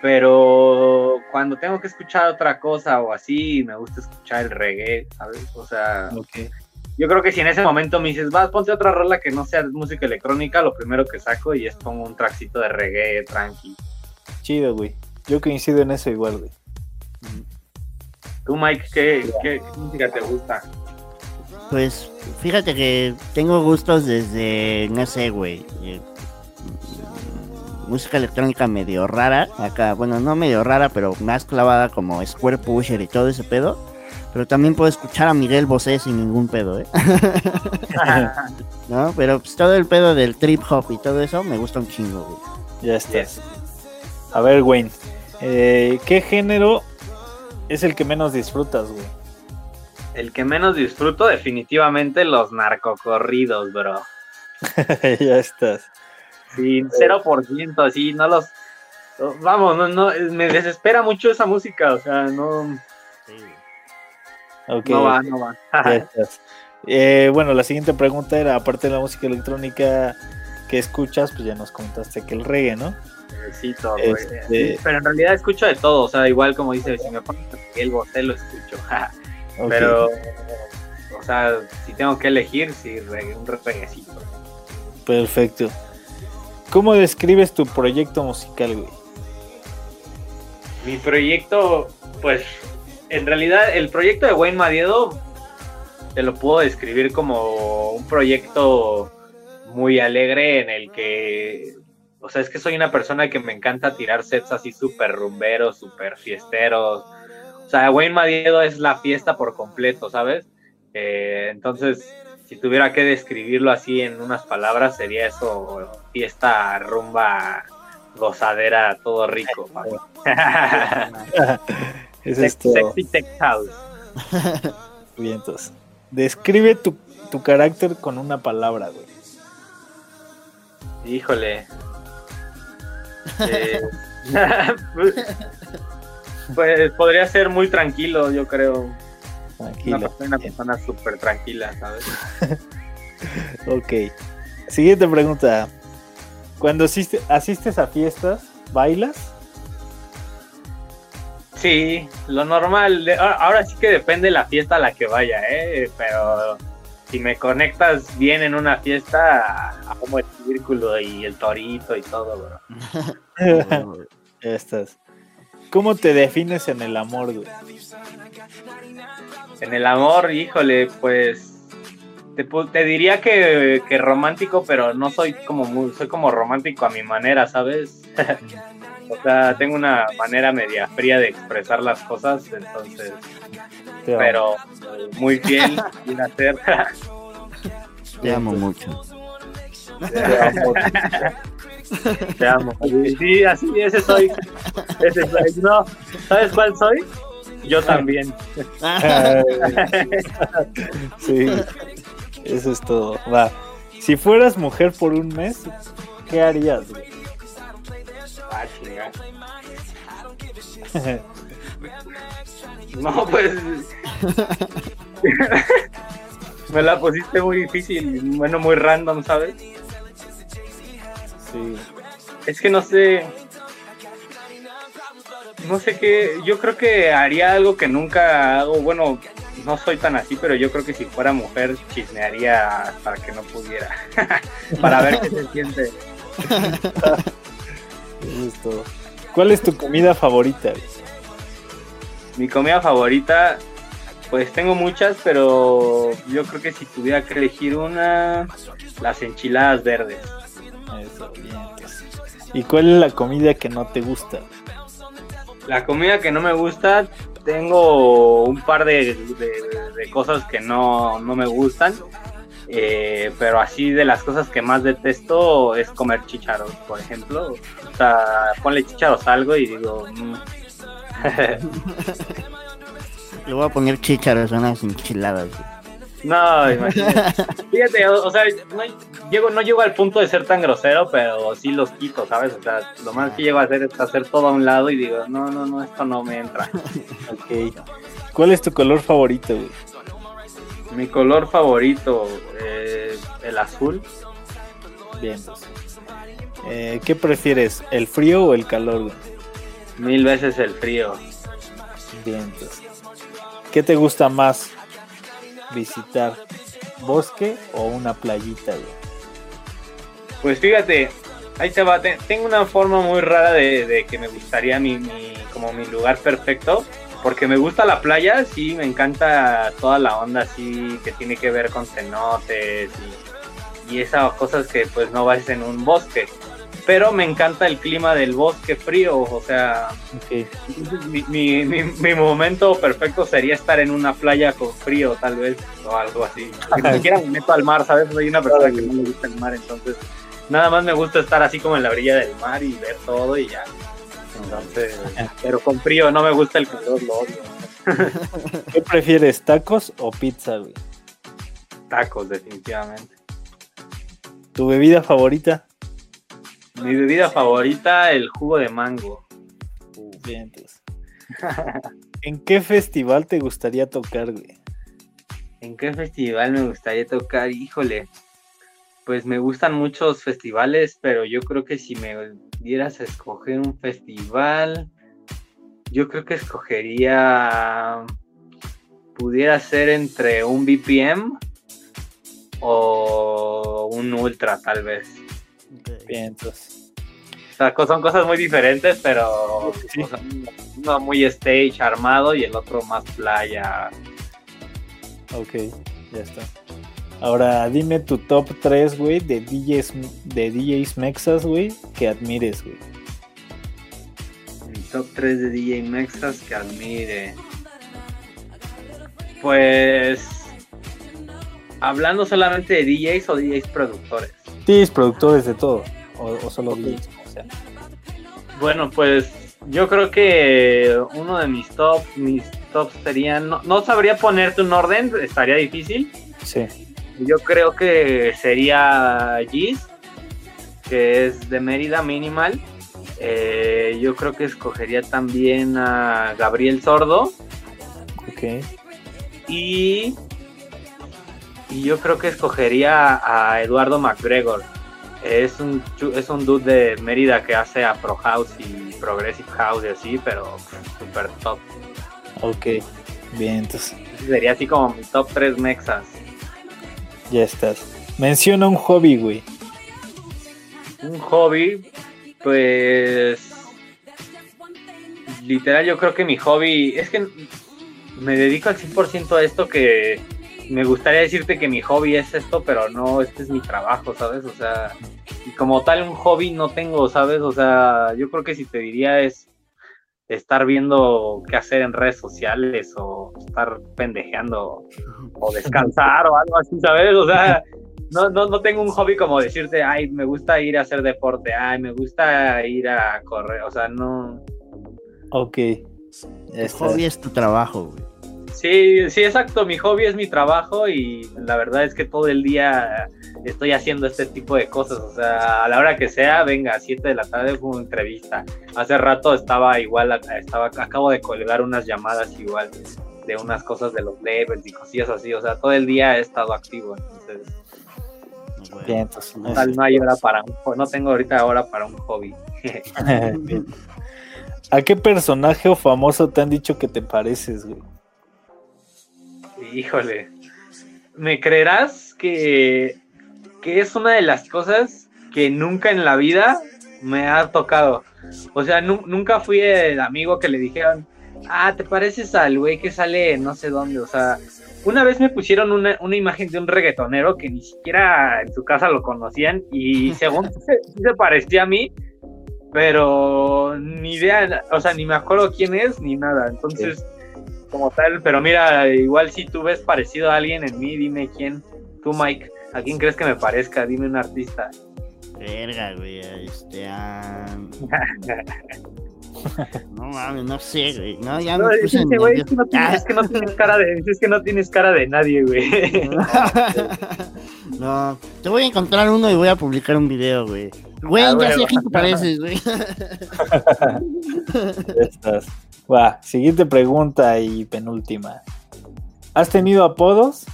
Pero cuando tengo que escuchar otra cosa o así, me gusta escuchar el reggae, ¿sabes? O sea, Ok. Yo creo que si en ese momento me dices, vas, ponte otra rola que no sea música electrónica, lo primero que saco y es pongo un traxito de reggae tranqui. Chido, güey. Yo coincido en eso igual, güey. Tú, Mike, ¿qué, qué, qué música te gusta? Pues fíjate que tengo gustos desde, no sé, güey. eh, música electrónica medio rara. Acá, bueno, no medio rara, pero más clavada como Square Pusher y todo ese pedo. Pero también puedo escuchar a Miguel Bosé sin ningún pedo, ¿eh? ¿No? Pero pues, todo el pedo del trip hop y todo eso me gusta un chingo, güey. Ya estás. A ver, Wayne. eh, ¿Qué género es el que menos disfrutas, güey? El que menos disfruto, definitivamente los narcocorridos, bro. ya estás. Sí, 0%, así, no los. Vamos, no, no, me desespera mucho esa música, o sea, no, No va, no va. ya estás. Eh, bueno, la siguiente pregunta era, aparte de la música electrónica, ¿qué escuchas? Pues ya nos comentaste que el reggae, ¿no? Sí, todo, este... Pero en realidad escucho de todo, o sea, igual como dice, si me pones el bote lo escucho. Pero, o sea, si tengo que elegir, sí, un reguecito. Perfecto. ¿Cómo describes tu proyecto musical, güey? Mi proyecto, pues, en realidad, el proyecto de Wayne Madiedo te lo puedo describir como un proyecto muy alegre en el que, o sea, es que soy una persona que me encanta tirar sets así súper rumberos, súper fiesteros. O sea, Wayne Madiedo es la fiesta por completo, ¿sabes? Eh, entonces, si tuviera que describirlo así en unas palabras, sería eso, fiesta, rumba, gozadera, todo rico. es esto. Sexy Tech House. Vientos. Describe tu, tu carácter con una palabra, güey. Híjole. Eh, pues podría ser muy tranquilo, yo creo. Tranquilo. Una, persona súper tranquila, ¿sabes? ok. Siguiente pregunta. Cuando asistes a fiestas, ¿bailas? Sí, lo normal. Ahora sí que depende de la fiesta a la que vaya, ¿eh? Pero si me conectas bien en una fiesta, como el círculo y el torito y todo, bro. Estás. ¿Cómo te defines en el amor, güey? En el amor, híjole, pues te, diría que, romántico, pero no soy como muy, soy como romántico a mi manera, ¿sabes? O sea, tengo una manera media fría de expresar las cosas, entonces, pero muy fiel sin hacer. Te amo mucho. Te amo. Te amo. Sí, así, ese soy. Ese soy. No, ¿sabes cuál soy? Yo también. sí, eso es todo. Va. Si fueras mujer por un mes, ¿qué harías? Ah, no, pues. Me la pusiste muy difícil, bueno, muy random, ¿sabes? Sí. Es que no sé no sé qué, yo creo que haría algo que nunca hago, bueno, no soy tan así, pero yo creo que si fuera mujer chismearía para que no pudiera, para ver qué se siente. ¿Cuál es tu comida favorita? Mi comida favorita, pues tengo muchas, pero yo creo que si tuviera que elegir una, las enchiladas verdes. Eso, bien. Pues. ¿Y cuál es la comida que no te gusta? La comida que no me gusta, tengo un par de, cosas que no, me gustan. Eh, pero así de las cosas que más detesto es comer chícharos, por ejemplo. O sea, ponle chícharos algo y digo... Mm. Le voy a poner chícharos a unas enchiladas. No, imagínate. Fíjate, o, sea, no llego, no llego al punto de ser tan grosero, pero sí los quito, ¿sabes? O sea, lo más que llego a hacer es hacer todo a un lado y digo, no, no, no, esto no me entra. ok. ¿Cuál es tu color favorito, güey? Mi color favorito, eh, el azul. Bien. Eh, ¿Qué prefieres, el frío o el calor? Mil veces el frío. Bien, pues. ¿Qué te gusta más? visitar? ¿Bosque o una playita, Pues fíjate, ahí te va. Tengo una forma muy rara de, que me gustaría mi, como mi lugar perfecto. Porque me gusta la playa, sí, me encanta toda la onda así que tiene que ver con cenotes y, y esas cosas que pues no vas en un bosque pero me encanta el clima del bosque frío, o sea, mi, mi, momento perfecto sería estar en una playa con frío, tal vez, o algo así. ni siquiera me meto al mar, ¿sabes? Soy una persona que no me gusta el mar, entonces nada más me gusta estar así como en la orilla del mar y ver todo y ya. Entonces, pero con frío no me gusta el calor, lo odio. ¿Qué prefieres, tacos o pizza, güey? Tacos, definitivamente. ¿Tu bebida favorita? Mi bebida favorita, el jugo de mango. bien, pues. ¿En qué festival te gustaría tocar, güey? ¿En qué festival me gustaría tocar? Híjole. Pues me gustan muchos festivales, pero yo creo que si me dieras a escoger un festival, yo creo que escogería, pudiera ser entre un BPM o un Ultra tal vez. Bien, entonces. O sea, son cosas muy diferentes, pero Sí. o sea, uno muy stage armado y el otro más playa. Ok, ya está. Ahora dime tu top 3, güey, de DJs, de DJs mexas, güey, que admires, güey. Mi top 3 de DJ Mexas que admire. Pues. Hablando solamente de DJs o DJs productores. DJs productores de todo, o, o solo DJs, o sea. Bueno, pues yo creo que uno de mis top, mis tops serían. No, no sabría ponerte un orden, estaría difícil. Sí, Yo creo que sería Giz, que es de Mérida Minimal. Eh, yo creo que escogería también a Gabriel Sordo. ok. Y, y yo creo que escogería a Eduardo McGregor. Es un, es un dude de Mérida que hace Afro House y Progressive House y así, pero super top. Ok, bien, entonces Sería así como mi top 3 mexas. Ya estás. Menciona un hobby, güey. Un hobby, pues. Literal, yo creo que mi hobby. Es que me dedico al 100% a esto que. Me gustaría decirte que mi hobby es esto, pero no, este es mi trabajo, ¿sabes? O sea, y como tal, un hobby no tengo, ¿sabes? O sea, yo creo que si te diría es estar viendo qué hacer en redes sociales o estar pendejeando o descansar o algo así, ¿sabes? O sea, no, no, no tengo un hobby como decirte, ay, me gusta ir a hacer deporte, ay, me gusta ir a correr, o sea, no. Ok, Tu estás. hobby es tu trabajo, güey. Sí, sí, exacto, mi hobby es mi trabajo y la verdad es que todo el día estoy haciendo este tipo de cosas, o sea, a la hora que sea, venga, a 7 de la tarde fue una entrevista. Hace rato estaba igual, estaba, acabo de colgar unas llamadas igual de unas cosas de los labels y cosillas así, o sea, todo el día he estado activo, entonces. Bien, entonces. Tal, no hay hora para un no tengo ahorita hora para un hobby. ¿A qué personaje o famoso te han dicho que te pareces, güey? Híjole. ¿Me creerás que, que es una de las cosas que nunca en la vida me ha tocado? O sea, nu- nunca fui el amigo que le dijeron, ah, te pareces al güey que sale no sé dónde. O sea, una vez me pusieron una, una imagen de un reggaetonero que ni siquiera en su casa lo conocían y según se, se parecía a mí, pero ni idea, o sea, ni me acuerdo quién es ni nada. Entonces, como tal, pero mira, igual si tú ves parecido a alguien en mí, dime quién. Tú, Mike, ¿a quién crees que me parezca? Dime un artista. Verga, güey. Este. ah, No mames, no sé, güey. No, ya No, me es, puse que, güey, es, nervioso. que no tienes, es que no tienes cara de, es que no tienes cara de nadie, güey. no, te voy a encontrar uno y voy a publicar un video, güey. Güey, Ah, ya bueno. sé a quién te pareces, güey. Ya estás. Va, siguiente pregunta y penúltima. ¿Has tenido apodos?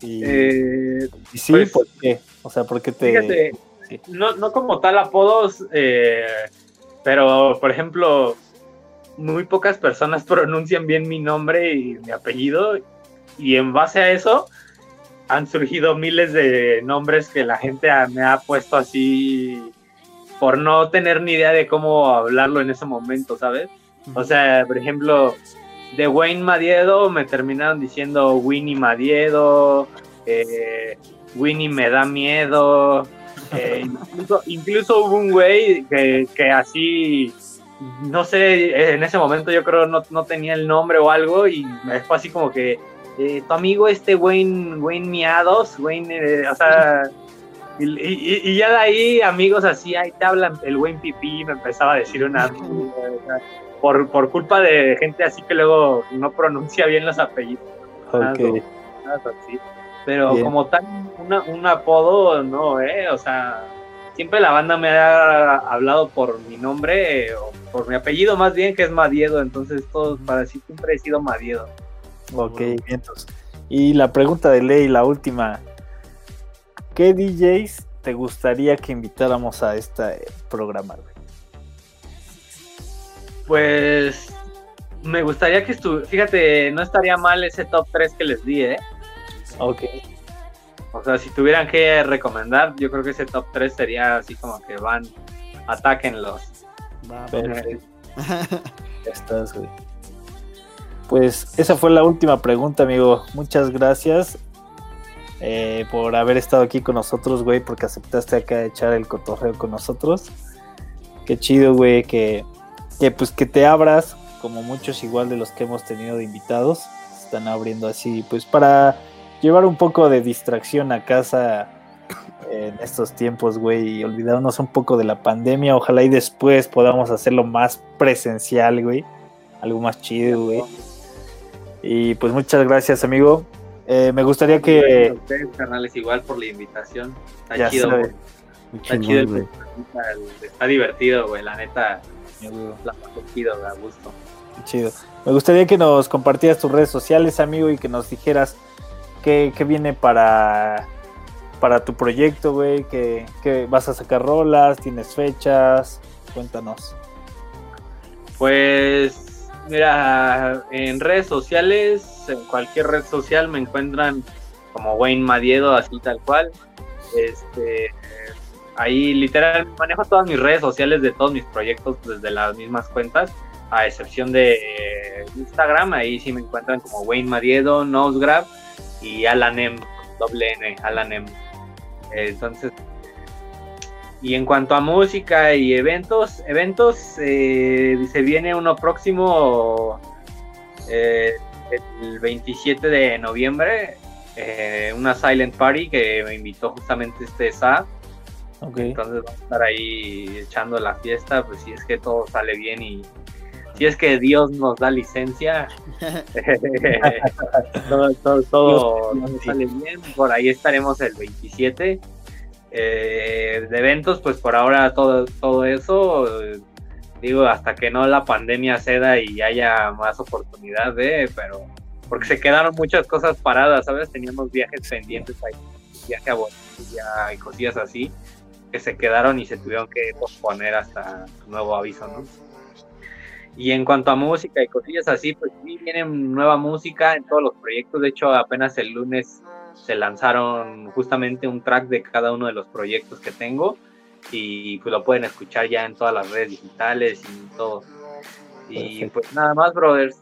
Y, Eh, y sí, pues, ¿por qué? O sea, ¿por qué te...? Fíjate, sí. no, no como tal apodos, eh, pero por ejemplo, muy pocas personas pronuncian bien mi nombre y mi apellido, y en base a eso han surgido miles de nombres que la gente me ha puesto así por no tener ni idea de cómo hablarlo en ese momento, ¿sabes? O sea, por ejemplo, de Wayne Madiedo me terminaron diciendo Winnie Madiedo, eh, Winnie me da miedo. eh, incluso, incluso hubo un güey que, que así, no sé, en ese momento yo creo no, no tenía el nombre o algo y me fue así como que eh, tu amigo este Wayne, Wayne Miados, Wayne, eh, o sea, y, y- y ya de ahí amigos así, ahí te hablan el Wayne Pipí, me empezaba a decir una... por, por culpa de gente así que luego no pronuncia bien los apellidos. Ok, cosas así. Pero Bien. como tal, una- un apodo, no, ¿eh? O sea, siempre la banda me ha hablado por mi nombre, o por mi apellido más bien, que es Madiedo. Entonces, todos para sí siempre he sido Madiedo. ok, vientos. Y la pregunta de ley, la última. ¿Qué DJs te gustaría que invitáramos a este programa? Pues me gustaría que estuviera, fíjate, no estaría mal ese top 3 que les di, ¿eh? Ok. O sea, si tuvieran que recomendar, yo creo que ese top 3 sería así como que van, atáquenlos. Va, estás, güey. Pues esa fue la última pregunta, amigo. Muchas gracias eh, por haber estado aquí con nosotros, güey, porque aceptaste acá echar el cotorreo con nosotros. Qué chido, güey, que, que pues que te abras, como muchos igual de los que hemos tenido de invitados, están abriendo así, pues para llevar un poco de distracción a casa en estos tiempos, güey, y olvidarnos un poco de la pandemia. Ojalá y después podamos hacerlo más presencial, güey. Algo más chido, güey. Y pues muchas gracias, amigo. Eh, me gustaría que... A ustedes, carnales, igual por la invitación. Está Ya chido, güey. Está chido, el el- está divertido, güey. La neta, la chido, güey, a gusto. Chido. Me gustaría que nos compartieras tus redes sociales, amigo, y que nos dijeras qué, qué viene para, para tu proyecto, güey, que, que vas a sacar rolas, tienes fechas, cuéntanos. Pues, mira, en redes sociales, en cualquier red social me encuentran como Wayne Madiedo, así tal cual. Este, ahí literal manejo todas mis redes sociales de todos mis proyectos desde las mismas cuentas, a excepción de Instagram, ahí sí me encuentran como Wayne Madiedo, Nosegrab y Alanem, doble N, Alanem. Entonces, y en cuanto a música y eventos, eventos, eh, se viene uno próximo eh, el 27 de noviembre, eh, una Silent Party que me invitó justamente este SA. Entonces vamos a estar ahí echando la fiesta, pues si es que todo sale bien y si es que Dios nos da licencia, todo, todo, todo, Dios, todo sí. sale bien. Por ahí estaremos el 27. Eh, de eventos, pues por ahora todo, todo eso, eh, digo, hasta que no la pandemia ceda y haya más oportunidad de, pero porque se quedaron muchas cosas paradas, ¿sabes? Teníamos viajes pendientes ahí, viaje a Bolivia y cosillas así, que se quedaron y se tuvieron que posponer hasta nuevo aviso, ¿no? Y en cuanto a música y cosillas así, pues sí viene nueva música en todos los proyectos. De hecho, apenas el lunes se lanzaron justamente un track de cada uno de los proyectos que tengo y pues lo pueden escuchar ya en todas las redes digitales y todo. Y Perfecto. pues nada más, brothers.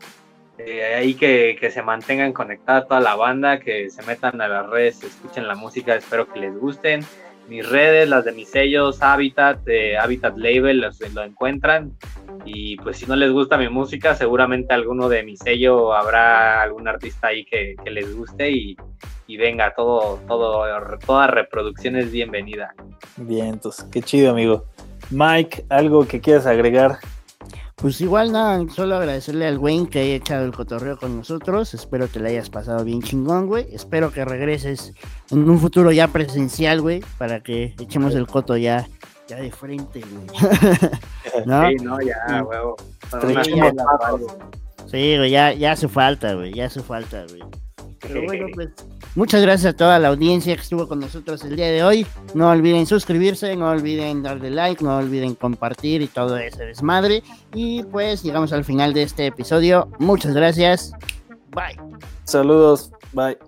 Eh, ahí que, que se mantengan conectada toda la banda, que se metan a las redes, escuchen la música, espero que les gusten. Mis redes, las de mis sellos, Habitat, Habitat Label, los, lo encuentran. Y pues si no les gusta mi música, seguramente alguno de mi sello habrá algún artista ahí que, que les guste y, y venga, todo, todo, toda reproducción es bienvenida. Bien, entonces, qué chido, amigo. Mike, ¿algo que quieras agregar? Pues igual nada, solo agradecerle al Wayne que haya echado el cotorreo con nosotros. Espero que le hayas pasado bien chingón, güey. Espero que regreses en un futuro ya presencial, güey, para que echemos el coto ya, ya de frente, güey. ¿No? Sí, no, ya, Sí. huevo. Sí, güey, ya, ya hace falta, güey, ya hace falta, güey. Pero bueno, pues muchas gracias a toda la audiencia que estuvo con nosotros el día de hoy. No olviden suscribirse, no olviden darle like, no olviden compartir y todo ese desmadre. Y pues llegamos al final de este episodio. Muchas gracias. Bye. Saludos, bye.